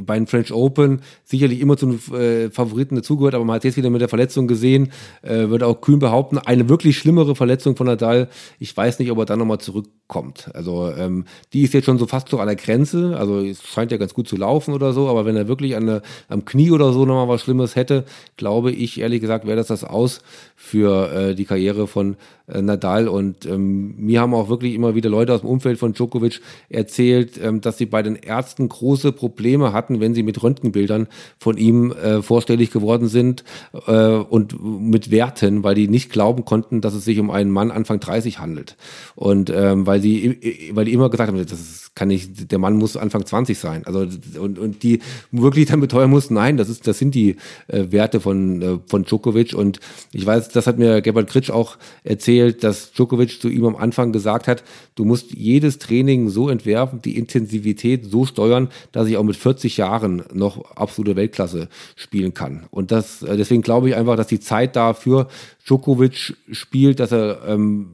bei den French Open sicherlich immer zu den äh, Favoriten dazugehört, aber man hat jetzt wieder mit der Verletzung gesehen, äh, würde auch kühn behaupten, eine wirklich schlimmere Verletzung von Nadal. Ich weiß nicht, ob er dann nochmal zurückkommt. Also ähm, die ist jetzt schon so fast so an der Grenze. Also es scheint ja ganz gut zu laufen oder so, aber wenn er wirklich der, am Knie oder so nochmal was Schlimmes hätte, glaube ich, ehrlich gesagt, wäre das das aus für äh, die Karriere von äh, Nadal. Und ähm, mir haben auch wirklich immer wieder Leute aus dem Umfeld von Djokovic erzählt, ähm, dass sie bei den Ärzten große Probleme Probleme hatten, wenn sie mit Röntgenbildern von ihm äh, vorstellig geworden sind äh, und mit Werten, weil die nicht glauben konnten, dass es sich um einen Mann Anfang 30 handelt. Und ähm, weil sie, weil die immer gesagt haben, das kann nicht, der Mann muss Anfang 20 sein. Also und, und die wirklich dann beteuern mussten, nein, das ist, das sind die äh, Werte von, äh, von Djokovic. Und ich weiß, das hat mir Gebhard Kritsch auch erzählt, dass Djokovic zu ihm am Anfang gesagt hat, du musst jedes Training so entwerfen, die Intensivität so steuern, dass ich auch mit 40 Jahren noch absolute Weltklasse spielen kann. Und das, äh, deswegen glaube ich einfach, dass die Zeit dafür Djokovic spielt, dass er ähm,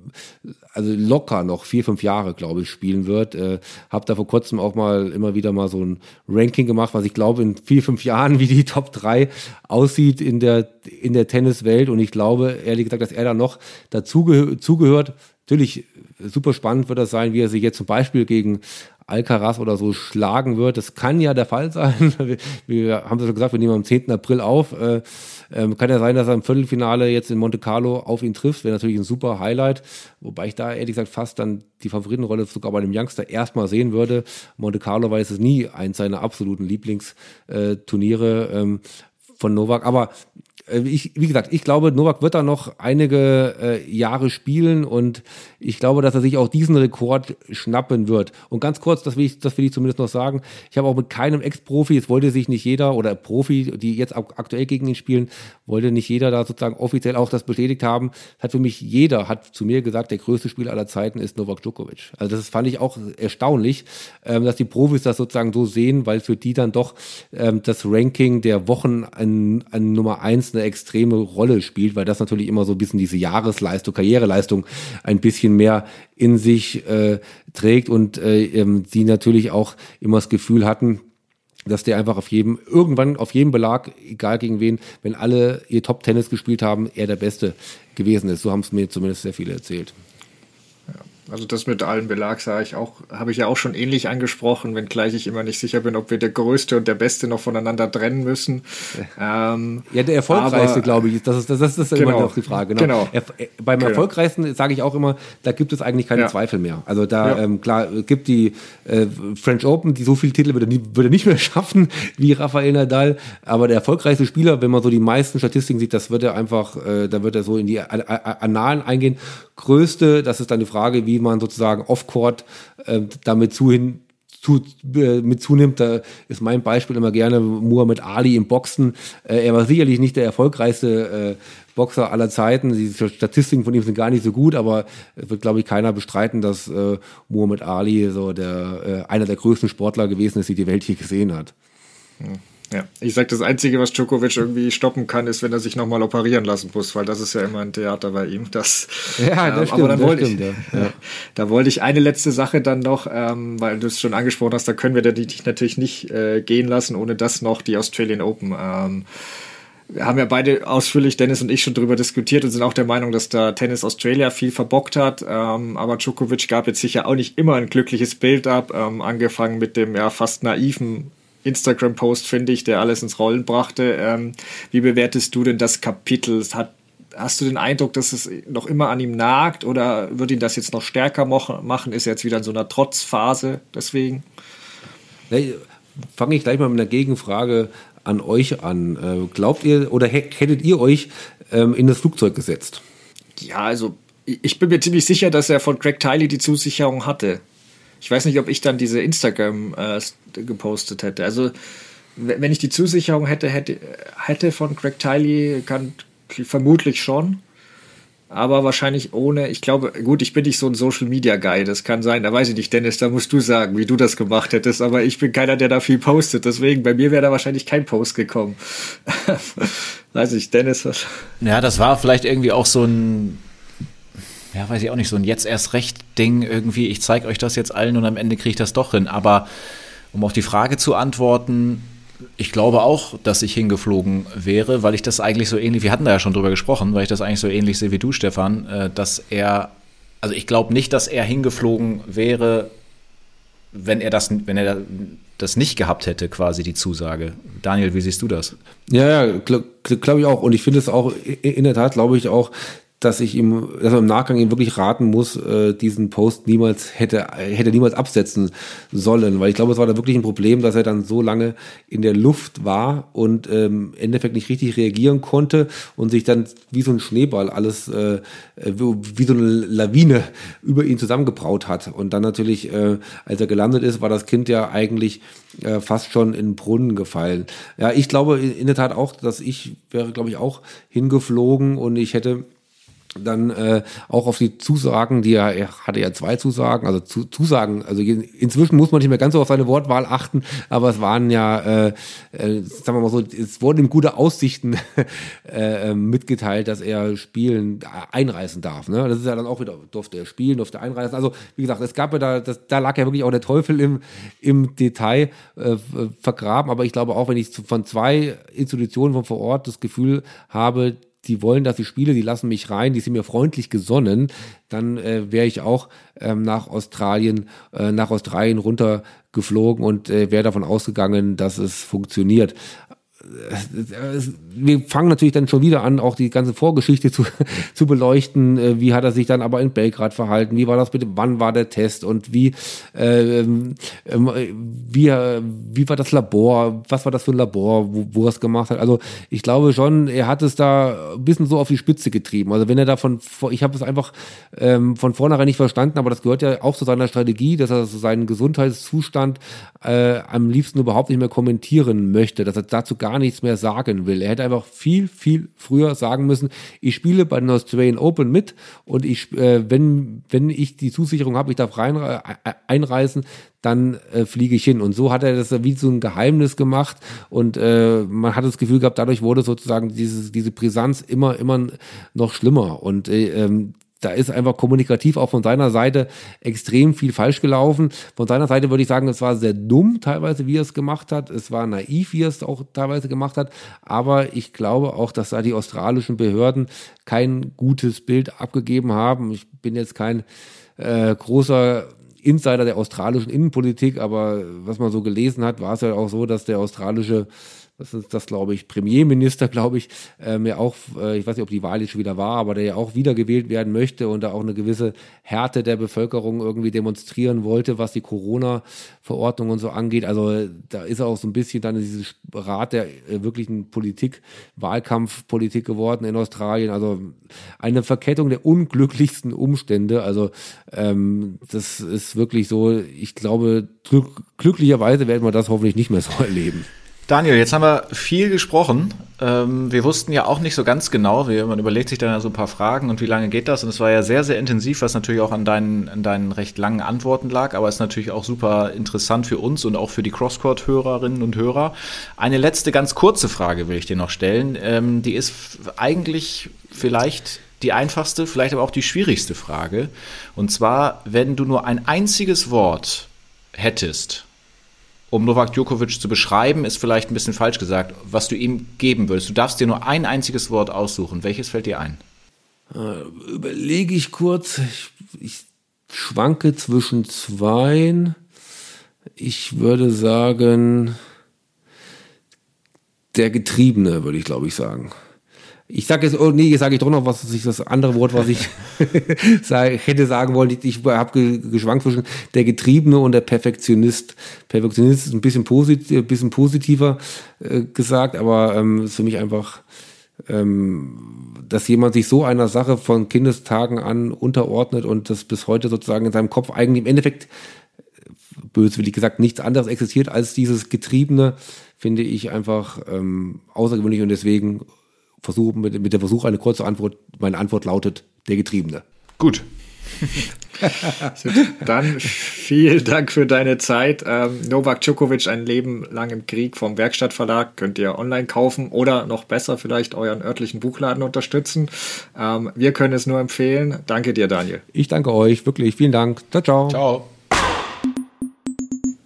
also locker noch vier, fünf Jahre, glaube ich, spielen wird. Äh, habe da vor kurzem auch mal immer wieder mal so ein Ranking gemacht, was ich glaube in vier, fünf Jahren, wie die Top 3 aussieht in der, in der Tenniswelt. Und ich glaube, ehrlich gesagt, dass er da noch dazu zugehört. Natürlich super spannend wird das sein, wie er sich jetzt zum Beispiel gegen Alcaraz oder so schlagen wird. Das kann ja der Fall sein. Wir haben es schon gesagt, wir nehmen am 10. April auf. Äh, ähm, kann ja sein, dass er im Viertelfinale jetzt in Monte Carlo auf ihn trifft. Wäre natürlich ein super Highlight. Wobei ich da ehrlich gesagt fast dann die Favoritenrolle sogar bei dem Youngster erstmal sehen würde. Monte Carlo war es nie eins seiner absoluten Lieblingsturniere ähm, von Novak. Aber ich, wie gesagt, ich glaube, Novak wird da noch einige äh, Jahre spielen und ich glaube, dass er sich auch diesen Rekord schnappen wird. Und ganz kurz, das will ich, das will ich zumindest noch sagen. Ich habe auch mit keinem Ex-Profi, es wollte sich nicht jeder oder Profi, die jetzt aktuell gegen ihn spielen, wollte nicht jeder da sozusagen offiziell auch das bestätigt haben. Hat für mich jeder, hat zu mir gesagt, der größte Spieler aller Zeiten ist Novak Djokovic. Also das fand ich auch erstaunlich, ähm, dass die Profis das sozusagen so sehen, weil für die dann doch ähm, das Ranking der Wochen an, an Nummer eins eine extreme Rolle spielt, weil das natürlich immer so ein bisschen diese Jahresleistung, Karriereleistung ein bisschen mehr in sich äh, trägt und äh, ähm, sie natürlich auch immer das Gefühl hatten, dass der einfach auf jedem, irgendwann auf jedem Belag, egal gegen wen, wenn alle ihr Top-Tennis gespielt haben, er der Beste gewesen ist. So haben es mir zumindest sehr viele erzählt. Also das mit allen Belag sage ich auch, habe ich ja auch schon ähnlich angesprochen, wenngleich ich immer nicht sicher bin, ob wir der Größte und der Beste noch voneinander trennen müssen. Ähm, ja, der erfolgreichste, glaube ich, das ist das, ist, das ist genau, immer noch die Frage. Ne? Genau. Er, beim genau. erfolgreichsten sage ich auch immer, da gibt es eigentlich keine ja. Zweifel mehr. Also da ja. ähm, klar gibt die äh, French Open, die so viele Titel würde, würde nicht mehr schaffen wie Rafael Nadal, aber der erfolgreichste Spieler, wenn man so die meisten Statistiken sieht, das wird er einfach, äh, da wird er so in die Annalen eingehen. Größte, das ist dann die Frage, wie man sozusagen off-court äh, damit zu hin, zu, äh, mit zunimmt. Da ist mein Beispiel immer gerne Muhammad Ali im Boxen. Äh, er war sicherlich nicht der erfolgreichste äh, Boxer aller Zeiten. Die Statistiken von ihm sind gar nicht so gut, aber es wird, glaube ich, keiner bestreiten, dass äh, Muhammad Ali so der, äh, einer der größten Sportler gewesen ist, die die Welt hier gesehen hat. Hm. Ja, ich sag, das Einzige, was Djokovic irgendwie stoppen kann, ist, wenn er sich nochmal operieren lassen muss, weil das ist ja immer ein Theater bei ihm. Das, ja, das ähm, stimmt. Aber dann wollte stimmt, ich, ja. da wollte ich eine letzte Sache dann noch, ähm, weil du es schon angesprochen hast, da können wir dich natürlich nicht äh, gehen lassen, ohne das noch die Australian Open. Ähm, wir haben ja beide ausführlich, Dennis und ich, schon darüber diskutiert und sind auch der Meinung, dass da Tennis Australia viel verbockt hat. Ähm, aber Djokovic gab jetzt sicher auch nicht immer ein glückliches Bild ab, ähm, angefangen mit dem ja fast naiven Instagram-Post, finde ich, der alles ins Rollen brachte. Ähm, wie bewertest du denn das Kapitel? Hat, hast du den Eindruck, dass es noch immer an ihm nagt oder wird ihn das jetzt noch stärker machen? Ist er jetzt wieder in so einer Trotzphase deswegen? Nee, Fange ich gleich mal mit einer Gegenfrage an euch an. Äh, glaubt ihr oder hättet ihr euch ähm, in das Flugzeug gesetzt? Ja, also ich bin mir ziemlich sicher, dass er von Craig Tiley die Zusicherung hatte. Ich weiß nicht, ob ich dann diese Instagram äh, gepostet hätte. Also wenn ich die Zusicherung hätte, hätte, hätte von Greg Tiley, kann vermutlich schon. Aber wahrscheinlich ohne, ich glaube, gut, ich bin nicht so ein Social Media Guy, das kann sein, da weiß ich nicht, Dennis, da musst du sagen, wie du das gemacht hättest, aber ich bin keiner, der da viel postet, deswegen, bei mir wäre da wahrscheinlich kein Post gekommen. weiß ich, Dennis? Ja, das war vielleicht irgendwie auch so ein, ja, weiß ich auch nicht, so ein jetzt erst recht Ding irgendwie, ich zeige euch das jetzt allen und am Ende kriege ich das doch hin. Aber um auf die Frage zu antworten, ich glaube auch, dass ich hingeflogen wäre, weil ich das eigentlich so ähnlich, wir hatten da ja schon drüber gesprochen, weil ich das eigentlich so ähnlich sehe wie du, Stefan, äh, dass er, also ich glaube nicht, dass er hingeflogen wäre, wenn er das, wenn er das nicht gehabt hätte, quasi die Zusage. Daniel, wie siehst du das? Ja, ja, glaube glaub ich auch. Und ich finde es auch in der Tat, glaube ich auch, dass ich ihm, dass man im Nachgang ihm wirklich raten muss, äh, diesen Post niemals hätte, hätte niemals absetzen sollen, weil ich glaube, es war da wirklich ein Problem, dass er dann so lange in der Luft war und ähm, im Endeffekt nicht richtig reagieren konnte und sich dann wie so ein Schneeball alles, äh, wie so eine Lawine über ihn zusammengebraut hat. Und dann natürlich, äh, als er gelandet ist, war das Kind ja eigentlich äh, fast schon in den Brunnen gefallen. Ja, ich glaube in der Tat auch, dass ich wäre, glaube ich, auch hingeflogen und ich hätte dann äh, auch auf die Zusagen, die er, er hatte ja zwei Zusagen, also zu, Zusagen, also inzwischen muss man nicht mehr ganz so auf seine Wortwahl achten, aber es waren ja, äh, äh, sagen wir mal so, es wurden ihm gute Aussichten äh, ähm, mitgeteilt, dass er spielen, äh, einreisen darf. Ne? Das ist ja dann auch wieder, durfte er spielen, durfte einreisen. Also wie gesagt, es gab ja da, das, da lag ja wirklich auch der Teufel im, im Detail äh, vergraben, aber ich glaube auch, wenn ich von zwei Institutionen von vor Ort das Gefühl habe, die wollen, dass ich spiele, die lassen mich rein, die sind mir freundlich gesonnen, dann äh, wäre ich auch ähm, nach Australien, äh, nach Australien runtergeflogen und äh, wäre davon ausgegangen, dass es funktioniert wir fangen natürlich dann schon wieder an, auch die ganze Vorgeschichte zu, zu beleuchten. Äh, wie hat er sich dann aber in Belgrad verhalten? Wie war das bitte? Wann war der Test? Und wie, äh, ähm, wie, wie war das Labor? Was war das für ein Labor, wo, wo er es gemacht hat? Also ich glaube schon, er hat es da ein bisschen so auf die Spitze getrieben. Also wenn er davon, ich habe es einfach ähm, von vornherein nicht verstanden, aber das gehört ja auch zu seiner Strategie, dass er so seinen Gesundheitszustand äh, am liebsten überhaupt nicht mehr kommentieren möchte, dass er dazu gar nichts mehr sagen will. Er hätte einfach viel, viel früher sagen müssen, ich spiele bei den Australian Open mit und ich, äh, wenn, wenn ich die Zusicherung habe, ich darf rein, äh, einreisen, dann äh, fliege ich hin. Und so hat er das wie so ein Geheimnis gemacht und äh, man hat das Gefühl gehabt, dadurch wurde sozusagen diese, diese Brisanz immer, immer noch schlimmer. Und äh, ähm, da ist einfach kommunikativ auch von seiner Seite extrem viel falsch gelaufen. Von seiner Seite würde ich sagen, es war sehr dumm teilweise, wie er es gemacht hat. Es war naiv, wie er es auch teilweise gemacht hat. Aber ich glaube auch, dass da die australischen Behörden kein gutes Bild abgegeben haben. Ich bin jetzt kein äh, großer Insider der australischen Innenpolitik, aber was man so gelesen hat, war es ja auch so, dass der australische das ist das, glaube ich, Premierminister, glaube ich, ähm, ja auch, äh, ich weiß nicht, ob die Wahl jetzt schon wieder war, aber der ja auch wiedergewählt werden möchte und da auch eine gewisse Härte der Bevölkerung irgendwie demonstrieren wollte, was die Corona-Verordnung und so angeht. Also da ist auch so ein bisschen dann dieses Rat der äh, wirklichen Politik, Wahlkampfpolitik geworden in Australien. Also eine Verkettung der unglücklichsten Umstände. Also ähm, das ist wirklich so, ich glaube, glücklicherweise werden wir das hoffentlich nicht mehr so erleben. Daniel, jetzt haben wir viel gesprochen. Ähm, wir wussten ja auch nicht so ganz genau, man überlegt sich dann ja so ein paar Fragen und wie lange geht das. Und es war ja sehr, sehr intensiv, was natürlich auch an deinen, an deinen recht langen Antworten lag, aber ist natürlich auch super interessant für uns und auch für die Crosscourt-Hörerinnen und Hörer. Eine letzte ganz kurze Frage will ich dir noch stellen. Ähm, die ist eigentlich vielleicht die einfachste, vielleicht aber auch die schwierigste Frage. Und zwar, wenn du nur ein einziges Wort hättest, um Novak Djokovic zu beschreiben, ist vielleicht ein bisschen falsch gesagt, was du ihm geben würdest. Du darfst dir nur ein einziges Wort aussuchen. Welches fällt dir ein? Äh, überlege ich kurz. Ich, ich schwanke zwischen zwei. Ich würde sagen, der Getriebene, würde ich glaube ich sagen. Ich sage jetzt, oh nee, sage ich doch noch was, das andere Wort, was ich hätte sagen wollen. Ich, ich habe geschwankt zwischen der Getriebene und der Perfektionist. Perfektionist ist ein bisschen, posit ein bisschen positiver äh, gesagt, aber ähm, ist für mich einfach, ähm, dass jemand sich so einer Sache von Kindestagen an unterordnet und das bis heute sozusagen in seinem Kopf eigentlich im Endeffekt böswillig gesagt nichts anderes existiert als dieses Getriebene, finde ich einfach ähm, außergewöhnlich und deswegen versuche mit, mit der Versuch eine kurze Antwort. Meine Antwort lautet der Getriebene. Gut. Dann vielen Dank für deine Zeit. Ähm, Novak Djokovic, ein Leben lang im Krieg vom Werkstattverlag, könnt ihr online kaufen oder noch besser vielleicht euren örtlichen Buchladen unterstützen. Ähm, wir können es nur empfehlen. Danke dir, Daniel. Ich danke euch, wirklich. Vielen Dank. Ciao, ciao. Ciao.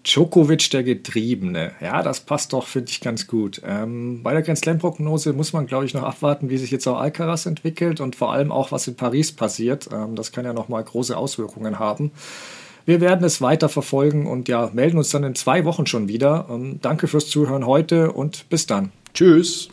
Djokovic der Getriebene. Ja, das passt doch, finde ich, ganz gut. Ähm, bei der Grand Slam-Prognose muss man, glaube ich, noch abwarten, wie sich jetzt auch Alcaraz entwickelt und vor allem auch, was in Paris passiert. Ähm, das kann ja nochmal große Auswirkungen haben. Wir werden es weiter verfolgen und ja, melden uns dann in zwei Wochen schon wieder. Ähm, danke fürs Zuhören heute und bis dann. Tschüss.